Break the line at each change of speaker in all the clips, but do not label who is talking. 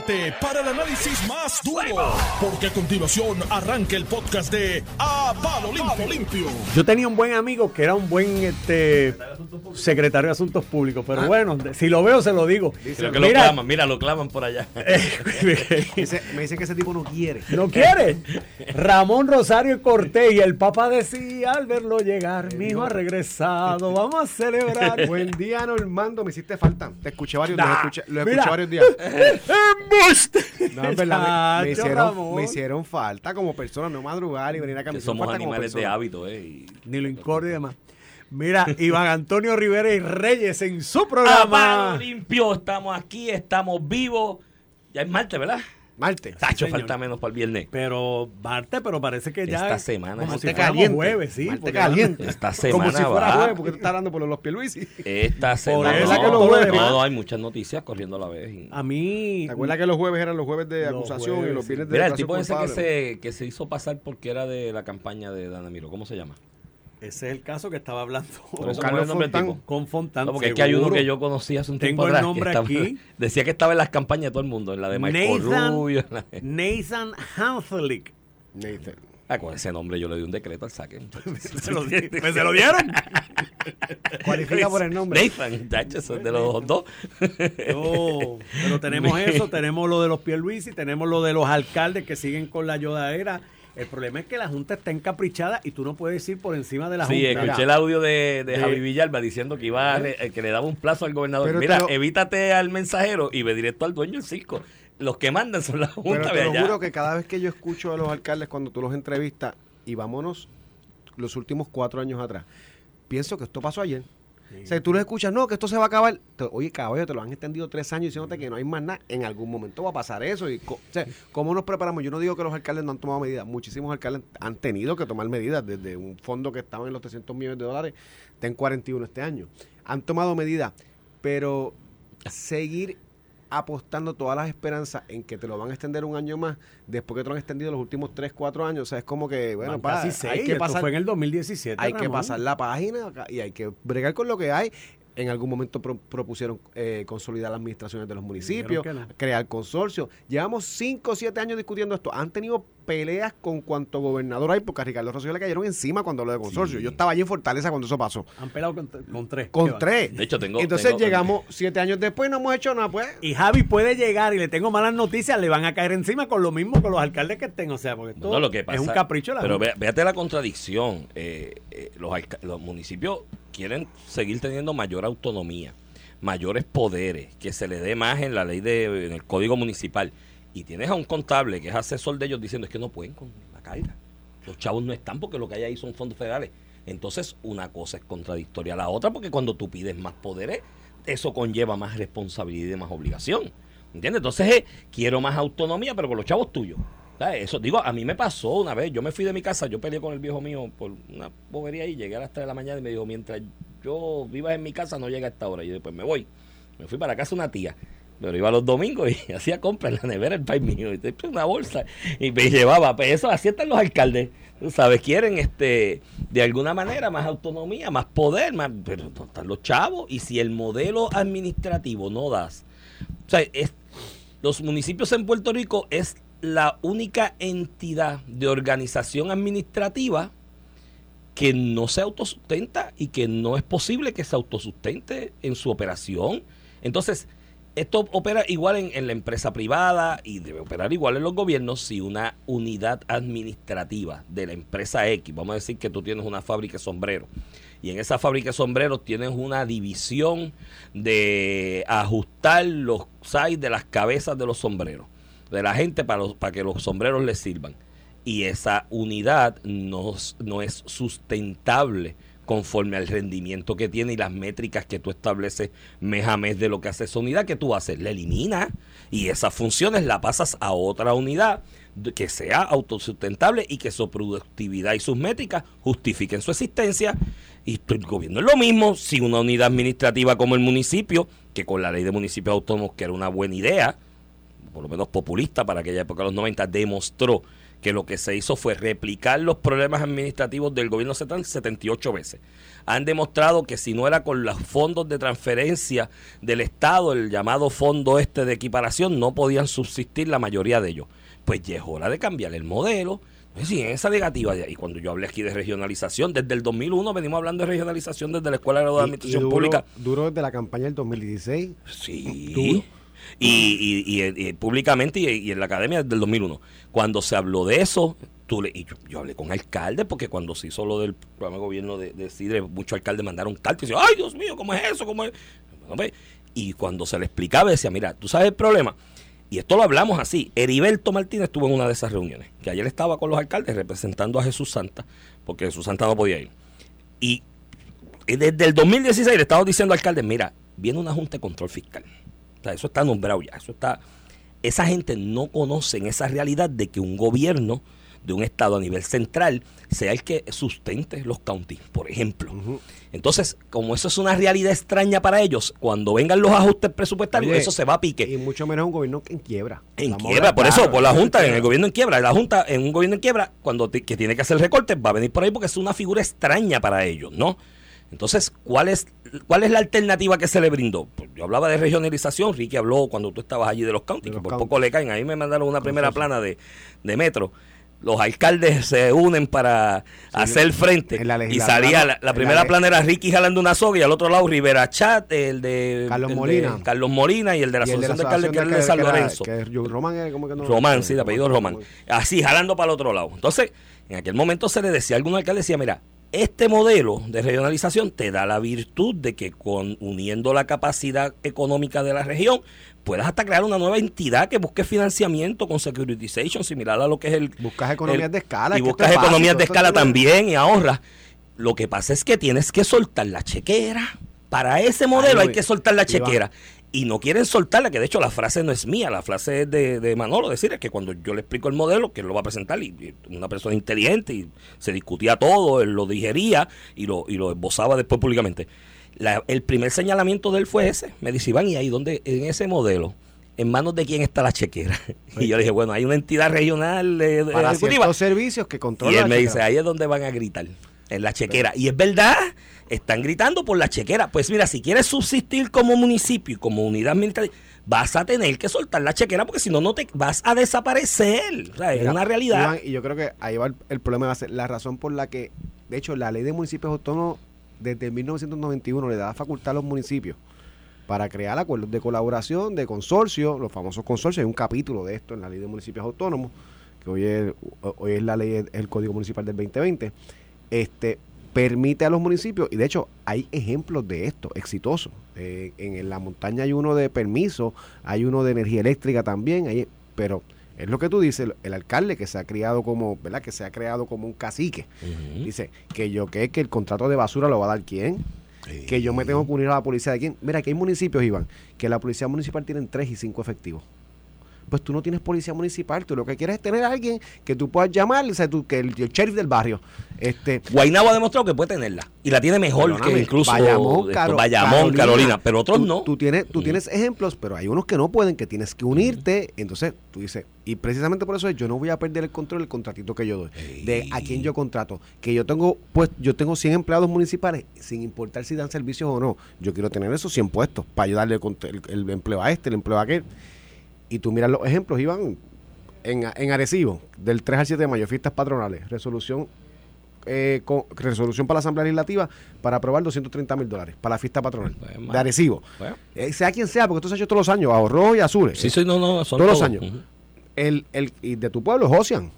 prepárate para el análisis más duro, porque a continuación arranca el podcast de A Palo Limpio. Limpio.
Yo tenía un buen amigo que era un buen este, secretario de Asuntos Públicos, pero bueno, si lo veo se lo digo.
Creo que lo claman, mira, lo claman por allá.
Dice- me dicen que ese tipo no quiere.
¿No quiere? Ramón Rosario Cortés y el papá decía al verlo llegar, mi hijo ha regresado, vamos a celebrar.
Buen día, Normando. Me hiciste falta. Te escuché varios días.
Nah,
Lo escuché, lo escuché
mira.
varios días.
¡Embuste!
No, es verdad. Me, me hicieron, me hicieron falta como persona, no madrugar y venir
Que
hicieron
somos animales de hábito, ¿eh? Y-
Ni lo incordio y demás. Mira, Iván Antonio Rivera y Reyes en su
A
programa.
palo limpio, estamos aquí, estamos vivos. Ya es martes, ¿verdad?
Marte.
Tacho, falta menos para el viernes.
Pero Marte, pero parece que ya.
Esta semana,
Como si fuéramos
caliente.
jueves, sí.
Marte
porque-
caliente.
Esta
Como
semana
si fuera
va.
jueves, porque tú estás hablando por los, los Pierluisi.
Esta semana.
eso
no,
que los jueves-
no, no, hay muchas noticias corriendo a la vez. y-
A mí.
¿Te acuerdas que los jueves eran los jueves de
Los
acusación y los viernes de
Mira, el tipo ese que se, que se hizo pasar porque era de la campaña de Dana Miro, ¿cómo se llama?
Ese es el caso que estaba hablando
Pero
Carlos
el
Fontán.
con Fontán.
No, porque es que hay uno que yo conocí hace un
Tengo
tiempo
el
atrás. que
nombre
estaba-
aquí.
Decía que estaba en las campañas de todo el mundo, en la de Michael
Nathan,
Rubio. en la de-
Nathan Hanselick.
Nathan.
Ah, con ese nombre yo le di un decreto al saque.
¿Se lo, pues se lo dieron?
Cualifica por el nombre.
Nathan, tacho, eso es de los dos.
No, pero tenemos eso, tenemos lo de los Pierluisi, tenemos lo de los alcaldes que siguen con la ayudadera. El problema es que la Junta está encaprichada y tú no puedes ir por encima de la
Sí,
Junta.
escuché el audio de, de
De-
Javi Villalba diciendo que iba a eh, que le daba un plazo al gobernador.
Pero te
Mira,
lo-
evítate al mensajero y ve directo al dueño del circo. Los que mandan son la
Pero
Junta
te
de
lo juro que cada vez que yo escucho a los alcaldes cuando tú los entrevistas, y vámonos los últimos cuatro años atrás, pienso que esto pasó ayer. O sea, tú los escuchas, no, que esto se va a acabar. Oye, caballo, te lo han extendido tres años diciéndote que no hay más nada. En algún momento va a pasar eso. Y, ¿Cómo nos preparamos? Yo no digo que los alcaldes no han tomado medidas. Muchísimos alcaldes han tenido que tomar medidas. Desde un fondo que estaba en los 300 millones de dólares, está en 41 este año. Han tomado medidas. Pero seguir apostando todas las esperanzas en que te lo van a extender un año más después que te lo han extendido los últimos 3, 4 años. O sea, es como que, bueno, pa,
seis,
hay que pasar,
fue en el 2017.
hay que pasar la página y hay que bregar con lo que hay. En algún momento pro- propusieron eh, consolidar las administraciones de los municipios,
no.
crear consorcios. Llevamos 5 o 7 años discutiendo esto. Han tenido peleas con cuanto gobernador hay, porque a Ricardo Rosselló le cayeron encima cuando habló de consorcio.
Sí.
Yo estaba allí en Fortaleza cuando eso pasó.
Han pelado con, con tres.
Con tres.
De hecho, tengo-
Entonces
tengo-
llegamos 7 años después, no hemos hecho nada, pues.
Y Javi puede llegar y le tengo malas noticias, le van a caer encima con lo mismo que los alcaldes que estén. O sea, porque esto
No, lo que pasa,
es un capricho la
Pero ve- véate la contradicción. Eh, eh, los, los municipios quieren seguir teniendo mayor autonomía, mayores poderes, que se le dé más en la ley de, el código municipal. Y tienes a un contable que es asesor de ellos diciendo es que no pueden con la carga. Los chavos no están porque lo que hay ahí son fondos federales. Entonces, una cosa es contradictoria a la otra, porque cuando tú pides más poderes, eso conlleva más responsabilidad y más obligación. ¿Entiendes? Entonces, eh, quiero más autonomía, pero con los chavos tuyos. Eso, digo, a mí me pasó una vez. Yo me fui de mi casa, yo peleé con el viejo mío por una bobería y llegué a las 3 de la mañana y me dijo: Mientras yo vivas en mi casa, no llega a esta hora. Y después me voy. Me fui para casa una tía. Pero iba los domingos y hacía compras en la nevera el país mío. Y puse una bolsa y me llevaba. Pues eso, así están los alcaldes. Tú sabes, quieren este de alguna manera más autonomía, más poder, más, pero están los chavos. Y si el modelo administrativo no das. O sea, es, los municipios en Puerto Rico es la única entidad de organización administrativa que no se autosustenta y que no es posible que se autosustente en su operación. Entonces, esto opera igual en, la empresa privada y debe operar igual en los gobiernos si una unidad administrativa de la empresa X, vamos a decir que tú tienes una fábrica de sombreros, y en esa fábrica de sombreros tienes una división de ajustar los size de las cabezas de los sombreros, de la gente para, los, para que los sombreros les sirvan. Y esa unidad no, no es sustentable conforme al rendimiento que tiene y las métricas que tú estableces mes a mes de lo que hace esa unidad, que tú haces? La eliminas y esas funciones la pasas a otra unidad que sea autosustentable y que su productividad y sus métricas justifiquen su existencia. Y el gobierno es lo mismo si una unidad administrativa como el municipio, que con la ley de municipios autónomos, que era una buena idea, por lo menos populista para aquella época de los 90, demostró que lo que se hizo fue replicar los problemas administrativos del gobierno central 78 veces. Han demostrado que si no era con los fondos de transferencia del Estado, el llamado fondo este de equiparación, no podían subsistir la mayoría de ellos. Pues ya es hora de cambiar el modelo. Sí, esa negativa, y cuando yo hablé aquí de regionalización, desde el 2001 venimos hablando de regionalización desde la Escuela de Administración
duro,
Pública.
Duro desde la campaña del 2016.
Sí. Y, públicamente y, en la academia desde el 2001. Cuando se habló de eso, tú le, y yo, hablé con alcaldes, porque cuando se hizo lo del programa de gobierno de, de muchos alcaldes mandaron cartas y decían, ay Dios mío, ¿cómo es eso? ¿Cómo es? Y cuando se le explicaba, decía, mira, tú sabes el problema. Y esto lo hablamos así. Heriberto Martínez estuvo en una de esas reuniones, que ayer estaba con los alcaldes representando a Jesús Santa, porque Jesús Santa no podía ir. Y desde el 2016 le estaba diciendo al alcalde, mira, viene una junta de control fiscal. O sea, eso está nombrado ya, eso está... Esa gente no conoce esa realidad de que un gobierno de un estado a nivel central sea el que sustente los counties, por ejemplo. Entonces, como eso es una realidad extraña para ellos, cuando vengan los ajustes presupuestarios, eso se va a pique.
Y mucho menos un gobierno en quiebra.
En quiebra, por eso, por la Junta, en el gobierno en quiebra. La Junta, en un gobierno en quiebra, cuando que tiene que hacer recortes, va a venir por ahí porque es una figura extraña para ellos, ¿no? Entonces, ¿cuál es, ¿cuál es la alternativa que se le brindó? Pues yo hablaba de regionalización, Ricky habló cuando tú estabas allí de los counties, que por poco le caen. Ahí me mandaron una primera plana de, de metro los alcaldes se unen para hacer frente. y salía la, primera plana era Ricky jalando una soga y al otro lado Rivera Chat, el de
Carlos Molina.
Carlos Molina y el de la Asociación de, Alcaldes que era de San Lorenzo.
Román era como que no.
Román, sí, de apellido Román. Así, jalando para el otro lado. Entonces, en aquel momento se le decía a algún alcalde, decía, mira, este modelo de regionalización te da la virtud de que con uniendo la capacidad económica de la región, puedas hasta crear una nueva entidad que busque financiamiento con securitization, similar a lo que es el...
Buscas economías de escala.
Y buscas economías de escala también y ahorras. Lo que pasa es que tienes que soltar la chequera. Para ese modelo hay que soltar la chequera. Y no quieren soltarla, que de hecho la frase no es mía, la frase es de, de Manolo, decir, es que cuando yo le explico el modelo, que él lo va a presentar, y, una persona inteligente, y se discutía todo, él lo digería y lo, y lo esbozaba después públicamente el primer señalamiento de él fue ese. Me dice, Iván, ¿y ahí donde en ese modelo? ¿En manos de quién está la chequera? Y yo le dije, bueno, hay una entidad regional de,
de Para servicios que controlan.
Y él me dice, ahí es donde van a gritar, en la chequera. Y es verdad, están gritando por la chequera. Pues mira, si quieres subsistir como municipio y como unidad militar, vas a tener que soltar la chequera porque si no, no te vas a desaparecer. O sea, es una realidad.
y yo creo que ahí va el, el problema, va a ser la razón por la que, de hecho, la ley de municipios autónomos desde 1991 le da facultad a los municipios para crear acuerdos de colaboración, de consorcio, los famosos consorcios. Hay un capítulo de esto en la ley de municipios autónomos, que hoy es, hoy es la ley, el Código Municipal del 2020. Este, permite a los municipios, y de hecho hay ejemplos de esto exitosos. Eh, en, la montaña hay uno de permiso, hay uno de energía eléctrica también, hay, pero es lo que tú dices, el, alcalde que se ha criado como, ¿verdad? Que se ha creado como un cacique. Dice, que yo que que el contrato de basura lo va a dar quién. Que yo me tengo que unir a la policía de quién. Mira, que hay municipios, Iván, que la policía municipal tienen tres y cinco efectivos pues tú no tienes policía municipal, tú lo que quieres es tener a alguien que tú puedas llamar, o sea, tú, que el, sheriff del barrio. Este,
Guaynabo ha demostrado que puede tenerla y la tiene mejor que incluso Bayamón, Carolina, pero otros no.
Tú tienes, tú tienes ejemplos, pero hay unos que no pueden, que tienes que unirte, entonces tú dices, y precisamente por eso yo no voy a perder el control del contratito que yo doy, de a quién yo contrato, que yo tengo pues yo tengo 100 empleados municipales, sin importar si dan servicios o no, yo quiero tener esos 100 puestos para ayudarle el, el empleo a este, el empleo a aquel y tú miras los ejemplos, Iván, en, en Arecibo, del 3 al 7 de mayo, fiestas patronales, resolución eh, con, resolución para la Asamblea Legislativa para aprobar 230 mil dólares para la fiesta patronal pues, de Arecibo. Eh, sea quien sea, porque esto se ha hecho todos los años, ahorro y azules.
Sí, sí, no, no,
son todos, los años. el, el, y de tu pueblo, Josian.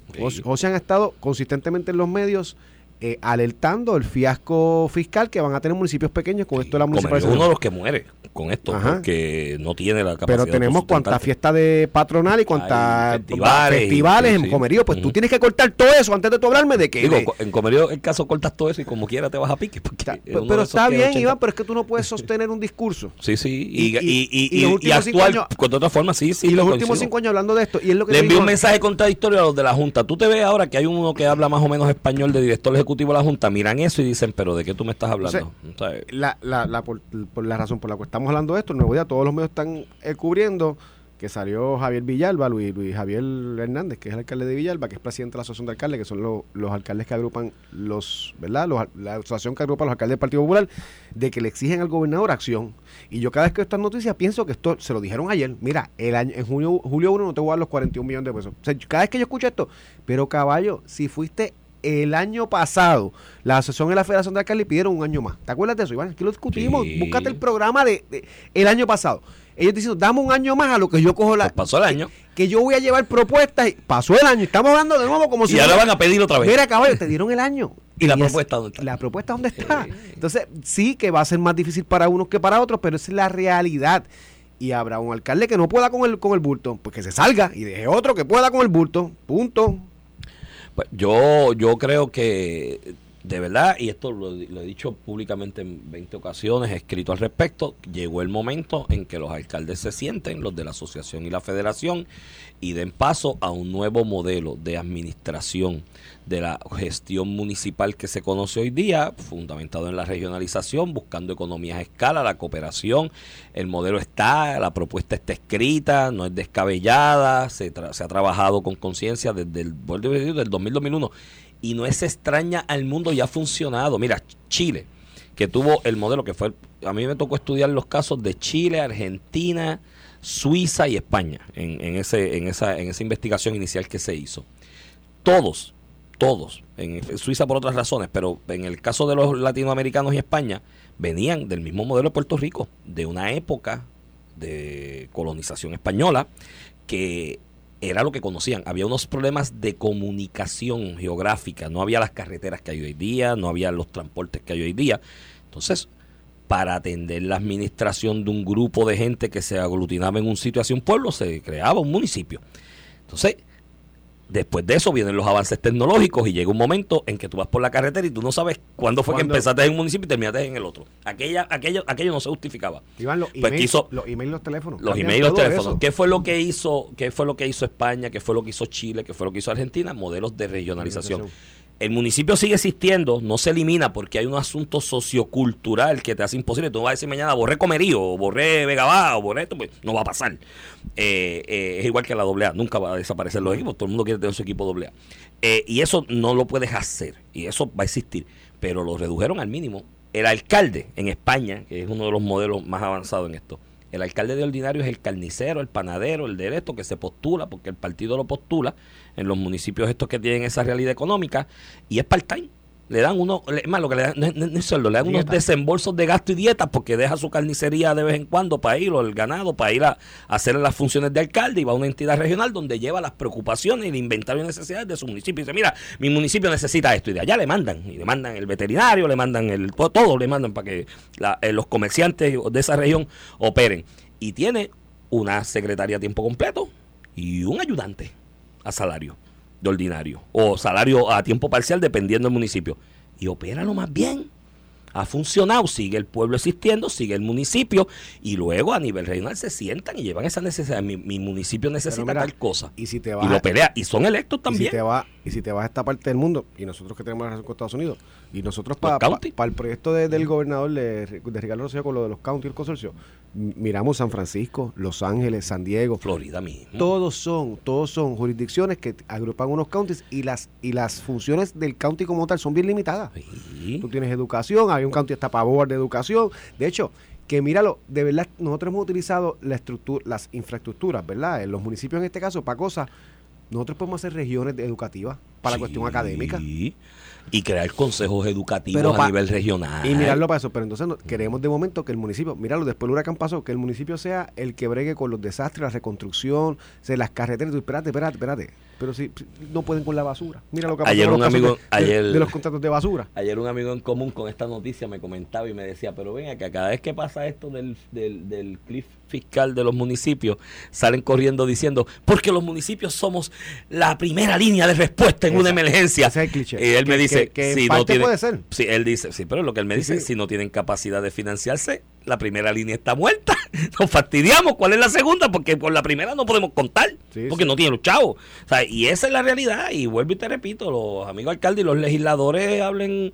Josian ha estado consistentemente en los medios eh, alertando el fiasco fiscal que van a tener municipios pequeños con esto de la municipalidad.
uno de los que muere con esto, porque no tiene la capacidad.
Pero tenemos cuantas fiestas de patronal y cuantas festivales, en Comerío. Pues tú tienes que cortar todo eso antes de tú hablarme de que.
Digo, en Comerío, el caso cortas todo eso y como quiera te vas a pique.
pero, está bien, Iván, pero es que tú no puedes sostener un discurso.
Sí, sí. Y, y, y, actuar con otra forma, sí, sí.
Y los últimos cinco años hablando de esto. Y es lo que
Le envío un mensaje contradictorio a los de la Junta. Tú te ves ahora que hay uno que habla más o menos español de director ejecutivo ejecutivo de la Junta miran eso y dicen, pero ¿de qué tú me estás hablando?
la, la, la, por, la razón por la que estamos hablando de esto, el nuevo día, todos los medios están eh, cubriendo que salió Javier Villalba, Luis, Luis Javier Hernández, que es el alcalde de Villalba, que es presidente de la Asociación de Alcaldes, que son los, los alcaldes que agrupan los, ¿verdad? Los, la asociación que agrupa a los alcaldes del Partido Popular, de que le exigen al gobernador acción. Y yo cada vez que veo estas noticias pienso que esto se lo dijeron ayer. Mira, el año, en junio, julio 1 no te voy a dar los 41 millones de pesos. O sea, cada vez que yo escucho esto, pero caballo, si fuiste el año pasado, la asociación de la Federación de Alcaldes pidieron un año más. ¿Te acuerdas de eso, Iván? Aquí lo discutimos.
Sí.
Búscate el programa de, de el año pasado. Ellos diciendo, dame un año más a lo que yo cojo la.
Pues pasó el año.
Que, que yo voy a llevar propuestas. y Pasó el año. Estamos hablando de nuevo como si.
Y ahora van a pedir otra vez.
Mira, caballo, te dieron el año.
¿Y la
es-
propuesta dónde está?
La propuesta dónde está. Entonces, sí que va a ser más difícil para unos que para otros, pero esa es la realidad. Y habrá un alcalde que no pueda con el, con el bulto, pues que se salga y deje otro que pueda con el bulto. Punto.
Pues yo, yo creo que, de verdad, y esto lo, lo he dicho públicamente en 20 ocasiones, he escrito al respecto, llegó el momento en que los alcaldes se sienten, los de la asociación y la federación, y den paso a un nuevo modelo de administración de la gestión municipal que se conoce hoy día, fundamentado en la regionalización, buscando economías a escala, la cooperación. El modelo está, la propuesta está escrita, no es descabellada, se, tra- se ha trabajado con conciencia desde el del 2000-2001 y no es extraña al mundo y ha funcionado. Mira, Chile, que tuvo el modelo que fue, a mí me tocó estudiar los casos de Chile, Argentina, Suiza y España en, ese, en, esa, en esa investigación inicial que se hizo. Todos, todos, en Suiza por otras razones, pero en el caso de los latinoamericanos y España, venían del mismo modelo de Puerto Rico, de una época de colonización española que era lo que conocían. Había unos problemas de comunicación geográfica, no había las carreteras que hay hoy día, no había los transportes que hay hoy día. Entonces, para atender la administración de un grupo de gente que se aglutinaba en un sitio hacia un pueblo, se creaba un municipio. Entonces, después de eso vienen los avances tecnológicos y llega un momento en que tú vas por la carretera y tú no sabes cuándo fue que empezaste en un municipio y terminaste en el otro. Aquella, aquello, aquello no se justificaba.
Iván, los
Pues
emails, los emails, los teléfonos.
Los emails, los teléfonos.
eso.
¿Qué fue lo que hizo? ¿Qué fue lo que hizo España? ¿Qué fue lo que hizo Chile? ¿Qué fue lo que hizo Argentina? Modelos de regionalización.
Regionalización.
El municipio sigue existiendo, no se elimina porque hay un asunto sociocultural que te hace imposible. Tú vas a decir mañana borré Comerío, o borré Vegabá, o borré esto, pues no va a pasar. Eh, eh, es igual que la AA, nunca va a desaparecer los equipos, todo el mundo quiere tener su equipo AA. Eh, y eso no lo puedes hacer, y eso va a existir, pero lo redujeron al mínimo. El alcalde en España, que es uno de los modelos más avanzados en esto, el alcalde de ordinario es el carnicero, el panadero, el de esto que se postula, porque el partido lo postula en los municipios estos que tienen esa realidad económica, y es part-time. Le dan uno, le- es más, lo que le dan, no, no es sueldo, le dan unos desembolsos de gasto y dieta porque deja su carnicería de vez en cuando para ir, o el ganado, para ir a, a hacer las funciones de alcalde y va a una entidad regional donde lleva las preocupaciones y el inventario de necesidades de su municipio. Y dice, mira, mi municipio necesita esto y de allá le mandan, y le mandan el veterinario, le mandan el, to- todo le mandan para que la- eh, los comerciantes de esa región operen. Y tiene una secretaria a tiempo completo y un ayudante a salario de ordinario o salario a tiempo parcial dependiendo del municipio y opera lo más bien ha funcionado, sigue el pueblo existiendo, sigue el municipio y luego a nivel regional se sientan y llevan esa necesidad. Mi, mi municipio necesita
mira,
tal cosa.
y si te
y
vas
lo
a-
pelea. Y son electos
Y
también.
si, te vas, y si te vas a esta parte del mundo, y nosotros que tenemos la relación con Estados Unidos, y nosotros para el proyecto de- del gobernador de, de Ricardo Rosselló con lo de los county y el consorcio, miramos San Francisco, Los Ángeles, San Diego,
Florida mismo.
todos son, todos son jurisdicciones que agrupan unos counties y las y las funciones del county como tal son bien limitadas.
Sí.
Tú tienes educación, hay un county hasta pavor de educación. De hecho, que míralo, de verdad, nosotros hemos utilizado la estructura, las infraestructuras, ¿verdad? En los municipios en este caso, para cosas, nosotros podemos hacer regiones educativas para la cuestión académica.
Y crear consejos educativos
Pero
a nivel regional.
Y mirarlo para eso, pero entonces no- queremos de momento que el municipio, míralo, después del huracán pasó, que el municipio sea el que bregue con los desastres, la reconstrucción, se las carreteras, tú, espérate, espérate, espérate. Pero si, no pueden con la basura. Mira lo que pasó
Ayer un amigo-
de,
ayer-
de los contratos de basura.
Ayer un amigo en común con esta noticia me comentaba y me decía, pero venga, que cada vez que pasa esto del, del, del cliff fiscal de los municipios, salen corriendo diciendo, porque los municipios somos la primera línea de respuesta en una emergencia.
ese es el cliché.
Y él me dice,
que-
si no tienen,
puede ser.
Sí, él dice, sí, pero lo que él me dice,
Sí.
si no tienen capacidad de financiarse, la primera línea está muerta. Nos fastidiamos. ¿Cuál es la segunda? Porque por la primera no podemos contar,
Sí,
porque
sí.
no tienen los chavos. O sea, y esa es la realidad. Y vuelvo y te repito, los amigos alcaldes y los legisladores hablen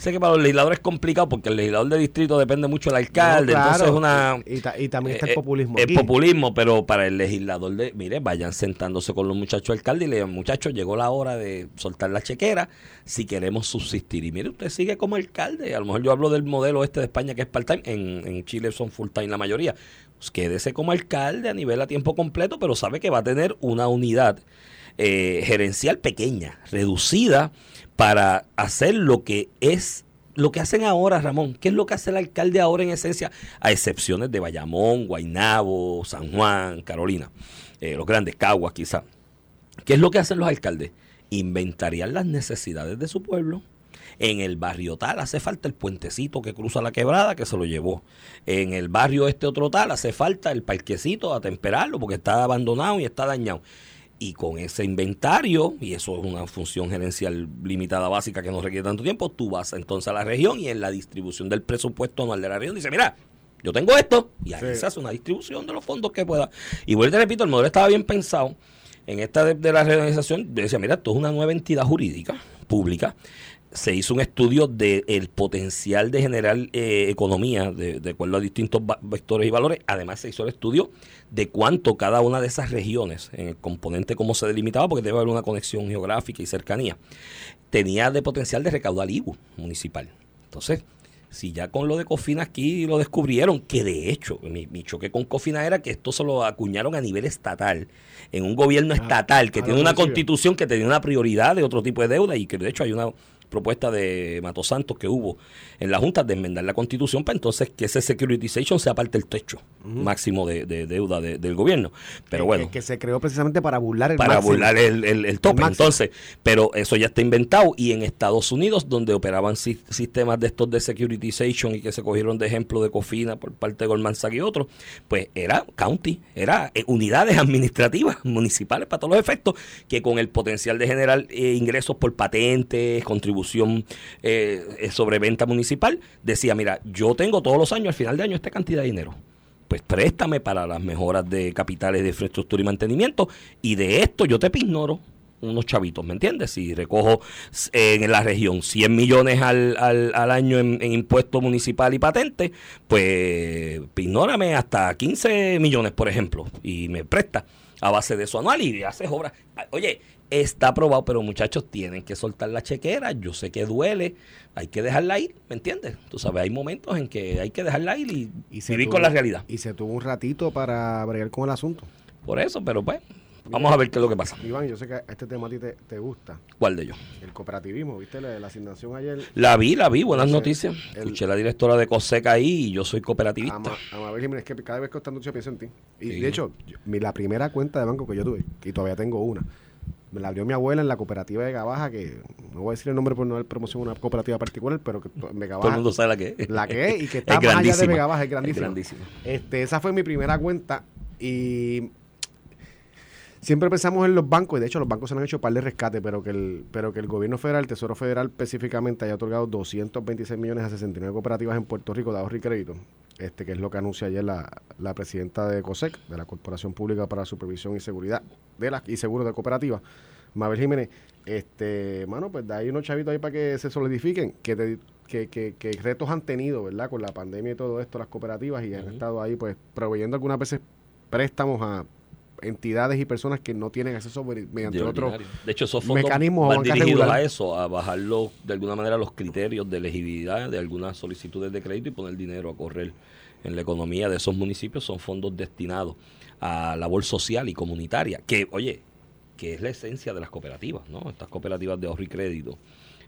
Sé que para los legisladores es complicado porque el legislador de distrito depende mucho del alcalde,
No, claro.
entonces es una...
Y, ta- y también está
eh,
el populismo.
eh,
aquí.
Es populismo, pero para el legislador de, mire, vayan sentándose con los muchachos alcaldes y le digan, muchachos, llegó la hora de soltar la chequera si queremos subsistir. Y mire, usted sigue como alcalde. A lo mejor yo hablo del modelo este de España que es part-time, en, en Chile son full-time la mayoría. Pues quédese como alcalde a nivel a tiempo completo, pero sabe que va a tener una unidad eh, gerencial pequeña, reducida, para hacer lo que es lo que hacen ahora, Ramón, ¿qué es lo que hace el alcalde ahora en esencia? A excepciones de Bayamón, Guaynabo, San Juan, Carolina, eh, los grandes Caguas quizá. ¿Qué es lo que hacen los alcaldes? Inventariar las necesidades de su pueblo. En el barrio tal hace falta el puentecito que cruza la quebrada que se lo llevó. En el barrio este otro tal hace falta el parquecito a temperarlo porque está abandonado y está dañado. Y con ese inventario, y eso es una función gerencial limitada básica que no requiere tanto tiempo, tú vas entonces a la región y en la distribución del presupuesto anual de la región dice, mira, yo tengo esto, y ahí
Sí.
se hace una distribución de los fondos que pueda. Y vuelvo y te repito, el modelo estaba bien pensado. En esta de, de la reorganización, decía, mira, esto es una nueva entidad jurídica pública. Se hizo un estudio del potencial de generar eh, economía de, de acuerdo a distintos vectores y valores. Además, se hizo el estudio de cuánto cada una de esas regiones, en el componente cómo se delimitaba, porque debe haber una conexión geográfica y cercanía, tenía de potencial de recaudar IBU municipal. Entonces, si ya con lo de Cofina aquí lo descubrieron, que de hecho, mi, mi choque con Cofina era que esto se lo acuñaron a nivel estatal, en un gobierno estatal que tiene una constitución que tenía una prioridad de otro tipo de deuda y que de hecho hay una propuesta de Mato Santos que hubo en la Junta de enmendar la constitución para entonces que ese securitization sea parte del techo máximo de, de deuda de- del gobierno. Pero bueno
Que, que se creó precisamente para burlar el
para
máximo.
burlar el, el- el tope.
El.
Entonces, pero eso ya está inventado y en Estados Unidos, donde operaban si- sistemas de estos de securitization y que se cogieron de ejemplo de Cofina por parte de Goldman Sachs y otros, pues era county, era eh, unidades administrativas municipales para todos los efectos, que con el potencial de generar eh, ingresos por patentes, contribución eh, eh, sobre venta municipal, decía, mira, yo tengo todos los años, al final de año, esta cantidad de dinero pues préstame para las mejoras de capitales de infraestructura y mantenimiento y de esto yo te ignoro unos chavitos, ¿me entiendes? Si recojo eh, en la región 100 millones al, al, al año en, en impuesto municipal y patente, pues ignórame hasta 15 millones, por ejemplo, y me presta a base de eso anual y haces obras. Ah, Oye, está aprobado, pero muchachos tienen que soltar la chequera. Yo sé que duele, hay que dejarla ir, ¿me entiendes? Tú sabes, hay momentos en que hay que dejarla ir y, vivir
tuvo-
con la realidad.
Y se tuvo un ratito para bregar con el asunto.
Por eso, pero pues, vamos a ver qué es lo que pasa.
Iván, yo sé que este tema a ti te, te gusta.
¿Cuál de ellos?
El cooperativismo, ¿viste? La, la asignación ayer.
La vi, la vi, buenas noticias.
el-
Escuché a la directora de Coseca ahí y yo soy cooperativista.
Ama, Amabel Jiménez, que cada vez que esta noche pienso en ti. Y
Sí.
de hecho, mi- la primera cuenta de banco que yo tuve, y todavía tengo una, me la abrió mi abuela en la cooperativa de Gabaja, que no voy a decir el nombre por no dar promoción a una cooperativa particular, pero que to- Mega
Todo el mundo sabe la que es.
la que es y que está
Es
más allá de
grandísima.
Vega Baja, es grandísima.
grandísima.
Este, esa fue mi primera cuenta y siempre pensamos en los bancos y de hecho los bancos se han hecho un par de rescates, pero que el pero que el gobierno federal, el Tesoro Federal específicamente haya otorgado 226 millones a 69 cooperativas en Puerto Rico de ahorro y crédito, este que es lo que anuncia ayer la, la presidenta de COSEC, de la Corporación Pública para la Supervisión y Seguridad de las y Seguros de Cooperativas, Mabel Jiménez, este, mano, pues de ahí unos chavitos ahí para que se solidifiquen, que, te- que, que, que retos han tenido, ¿verdad? Con la pandemia y todo esto, las cooperativas, y han estado ahí, pues, proveyendo algunas veces préstamos a entidades y personas que no tienen acceso mediante
De
otro
ordinario. De hecho, esos fondos
mecanismos
van dirigidos a eso, a bajar los- de alguna manera los criterios de elegibilidad de algunas solicitudes de crédito y poner dinero a correr en la economía de esos municipios. Son fondos destinados a labor social y comunitaria, que, oye, que es la esencia de las cooperativas, ¿no? Estas cooperativas de ahorro y crédito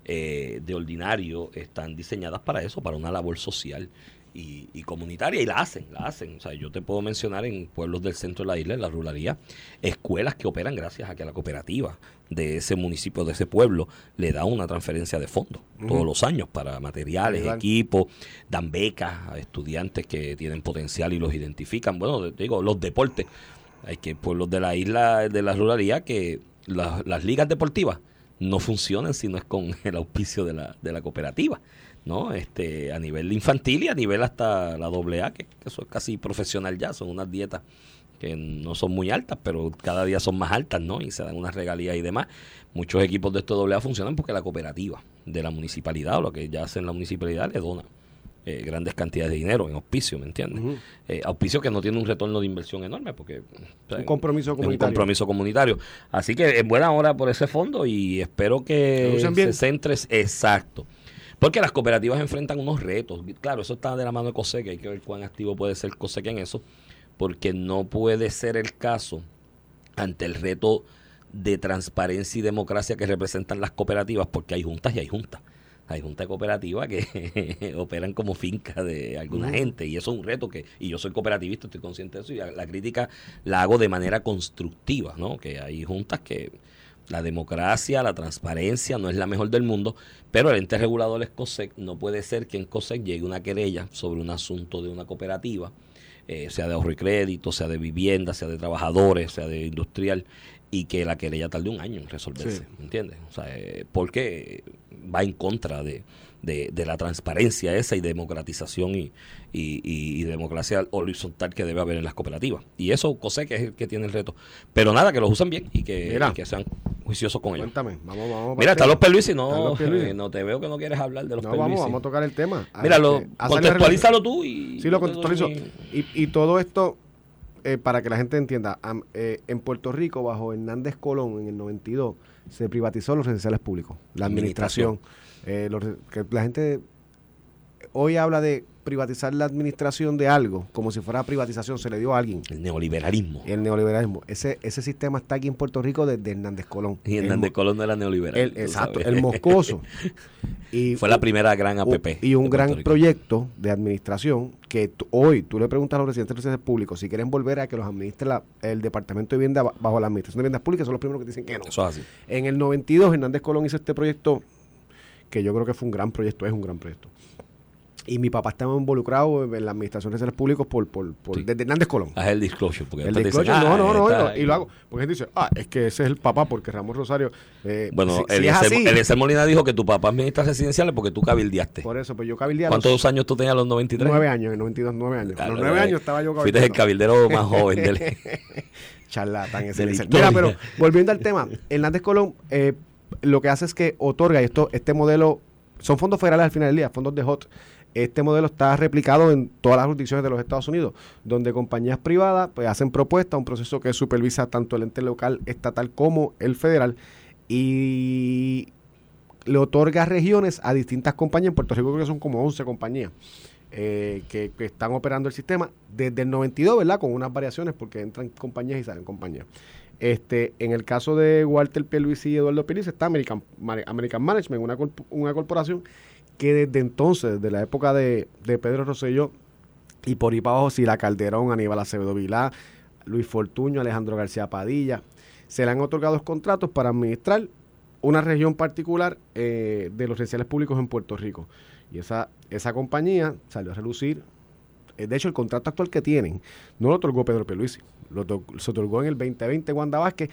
eh, de ordinario están diseñadas para eso, para una labor social y, y comunitaria, y la hacen, la hacen. O sea, yo te puedo mencionar en pueblos del centro de la isla, en la ruralía, escuelas que operan gracias a que la cooperativa de ese municipio, de ese pueblo, le da una transferencia de fondos todos los años para materiales, equipos, dan becas a estudiantes que tienen potencial y los identifican. Bueno, digo, los deportes. Hay que pueblos de la isla, de la ruralía, que las- las ligas deportivas no funcionan si no es con el auspicio de la, de la cooperativa. ¿No? Este, a nivel infantil y a nivel hasta la doble A, que, que eso es casi profesional ya, son unas dietas que no son muy altas, pero cada día son más altas, ¿no? Y se dan unas regalías y demás. Muchos equipos de esto doble A funcionan porque la cooperativa de la municipalidad o lo que ya hace en la municipalidad le dona eh, grandes cantidades de dinero en auspicio, ¿me entiendes? Eh, auspicio que no tiene un retorno de inversión enorme porque o sea,
Un compromiso
es un
comunitario.
compromiso comunitario. Así que es buena hora por ese fondo y espero
Que
se centres exacto. Porque las cooperativas enfrentan unos retos. Claro, eso está de la mano de COSEC, hay que ver cuán activo puede ser COSEC en eso, porque no puede ser el caso ante el reto de transparencia y democracia que representan las cooperativas, porque hay juntas y hay juntas. Hay juntas cooperativas que operan como finca de alguna gente y eso es un reto que, y yo soy cooperativista, estoy consciente de eso y la, la crítica la hago de manera constructiva, ¿no? Que hay juntas que la democracia, la transparencia no es la mejor del mundo, pero el ente regulador es COSEC, no puede ser que en COSEC llegue una querella sobre un asunto de una cooperativa, eh, sea de ahorro y crédito, sea de vivienda, sea de trabajadores, sea de industrial, y que la querella tarde un año en resolverse,
Sí.
¿me entiendes? O sea, eh, porque va en contra de, de, de la transparencia esa y democratización y, y, y- democracia horizontal que debe haber en las cooperativas. Y eso, COSEC es el que tiene el reto. Pero nada, que los usen bien y que,
Mira.
y que sean juiciosos con ellos.
Cuéntame, vamos, vamos.
Mira, están los Perluisi,
Están
no,
los Pierluisi.
eh, no te veo que no quieres hablar de los
No,
Pierluisi.
vamos, vamos a tocar el tema.
Mira, lo,
Este,
contextualízalo tú y...
Sí, lo contextualizo. Y, y todo esto, eh, para que la gente entienda, am- eh, en Puerto Rico, bajo Hernández Colón, en el 92, se privatizó los residenciales públicos, la administración. Eh, los que la gente hoy habla de privatizar la administración de algo, como si fuera privatización, se le dio a alguien.
El neoliberalismo.
El neoliberalismo. Ese, ese sistema está aquí en Puerto Rico desde Hernández Colón.
Y
El
Hernández
mo-
Colón no era neoliberal.
el- exacto,
sabes.
el moscoso. Y
Fue la primera gran APP.
y un gran proyecto de administración que hoy tú le preguntas a los residentes de residencias públicos si quieren volver a que los administre la- el Departamento de Vivienda ba- bajo la Administración de Viviendas Públicas, son los primeros que dicen que no.
Eso es así.
En el 92 Hernández Colón hizo este proyecto que yo creo que fue un gran proyecto, es un gran proyecto. Y mi papá estaba involucrado en la Administración de Residencias Públicos por, por, por-
Sí.
desde Hernández Colón.
Haz el disclosure. Porque
El disclosure,
dicen,
no,
"Ah,
no, no, y lo, y lo hago. Porque gente dice, ah, es que ese es el papá, porque Ramón Rosario. eh,
Bueno,
si- si
Eliezer, Eliezer Molina dijo que tu papá administra residenciales porque tú cabildeaste.
por eso, pues yo cabildé a los
¿Cuántos años tú tenías a los 93?
nueve años, en el 92, nueve años. A
Claro,
los nueve
eh,
años estaba yo
Fuiste el cabildero más joven del...
charlatán ese Eliezer. Mira, pero volviendo al tema, Hernández Colón eh, lo que hace es que otorga y esto, este modelo, son fondos federales al final del día, fondos de HOT. Este modelo está replicado en todas las jurisdicciones de los Estados Unidos, donde compañías privadas pues, hacen propuestas, un proceso que supervisa tanto el ente local, estatal como el federal, y le otorga regiones a distintas compañías. En Puerto Rico creo que son como 11 compañías eh, que, están operando el sistema desde el 92, ¿verdad? Con unas variaciones porque entran compañías y salen compañías. Este, en el caso de Walter Pierluisi y Eduardo Piris está American, American Management, una, una corporación que desde entonces, desde la época de, Pedro Rosselló y por ahí para abajo, Sila Calderón, Aníbal Acevedo Vilá, Luis Fortuño, Alejandro García Padilla, se le han otorgado contratos para administrar una región particular eh, de los residenciales públicos en Puerto Rico. Y esa, esa compañía salió a relucir. eh, de hecho, el contrato actual que tienen no lo otorgó Pedro Pierluisi. Lo otor- se otorgó en el 2020 Wanda Vázquez,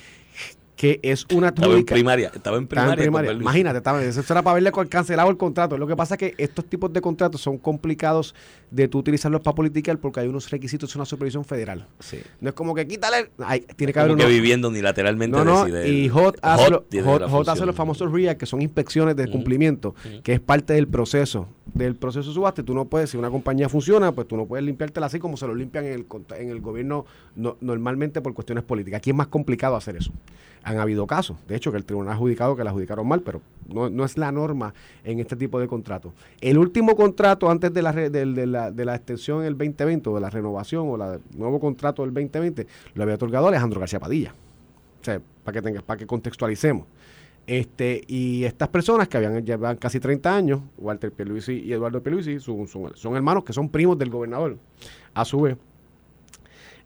que es una
Estaba en primaria. Estaba en
estaba en
primaria.
primaria. Imagínate, estaba, eso era para co- cancelado el contrato. Lo que pasa es que estos tipos de contratos son complicados de tú utilizarlos para politicar porque hay unos requisitos, es una supervisión federal.
Sí.
No es como que quítale, hay- tiene que haber
que
unos-
viviendo unilateralmente
no, no,
decide
y HOT hace, lo- Hot- Hot hace los famosos RIA, que son inspecciones de cumplimiento, que es parte del proceso. Del proceso de subasta, tú no puedes, si una compañía funciona, pues tú no puedes limpiártela así como se lo limpian en el, en el gobierno no- normalmente por cuestiones políticas. Aquí es más complicado hacer eso. Han habido casos, de hecho, que el tribunal ha adjudicado que la adjudicaron mal, pero no, no es la norma en este tipo de contratos. El último contrato antes de la, del- de, la, de la extensión en el 2020 o de la renovación o la nuevo contrato del 2020 lo había otorgado Alejandro García Padilla. O sea, para que, tenga, para que contextualicemos. Este, y estas personas que habían llevan casi 30 años, Walter Pierluisi y Eduardo Pierluisi, son, son, son hermanos que son primos del gobernador, a su vez.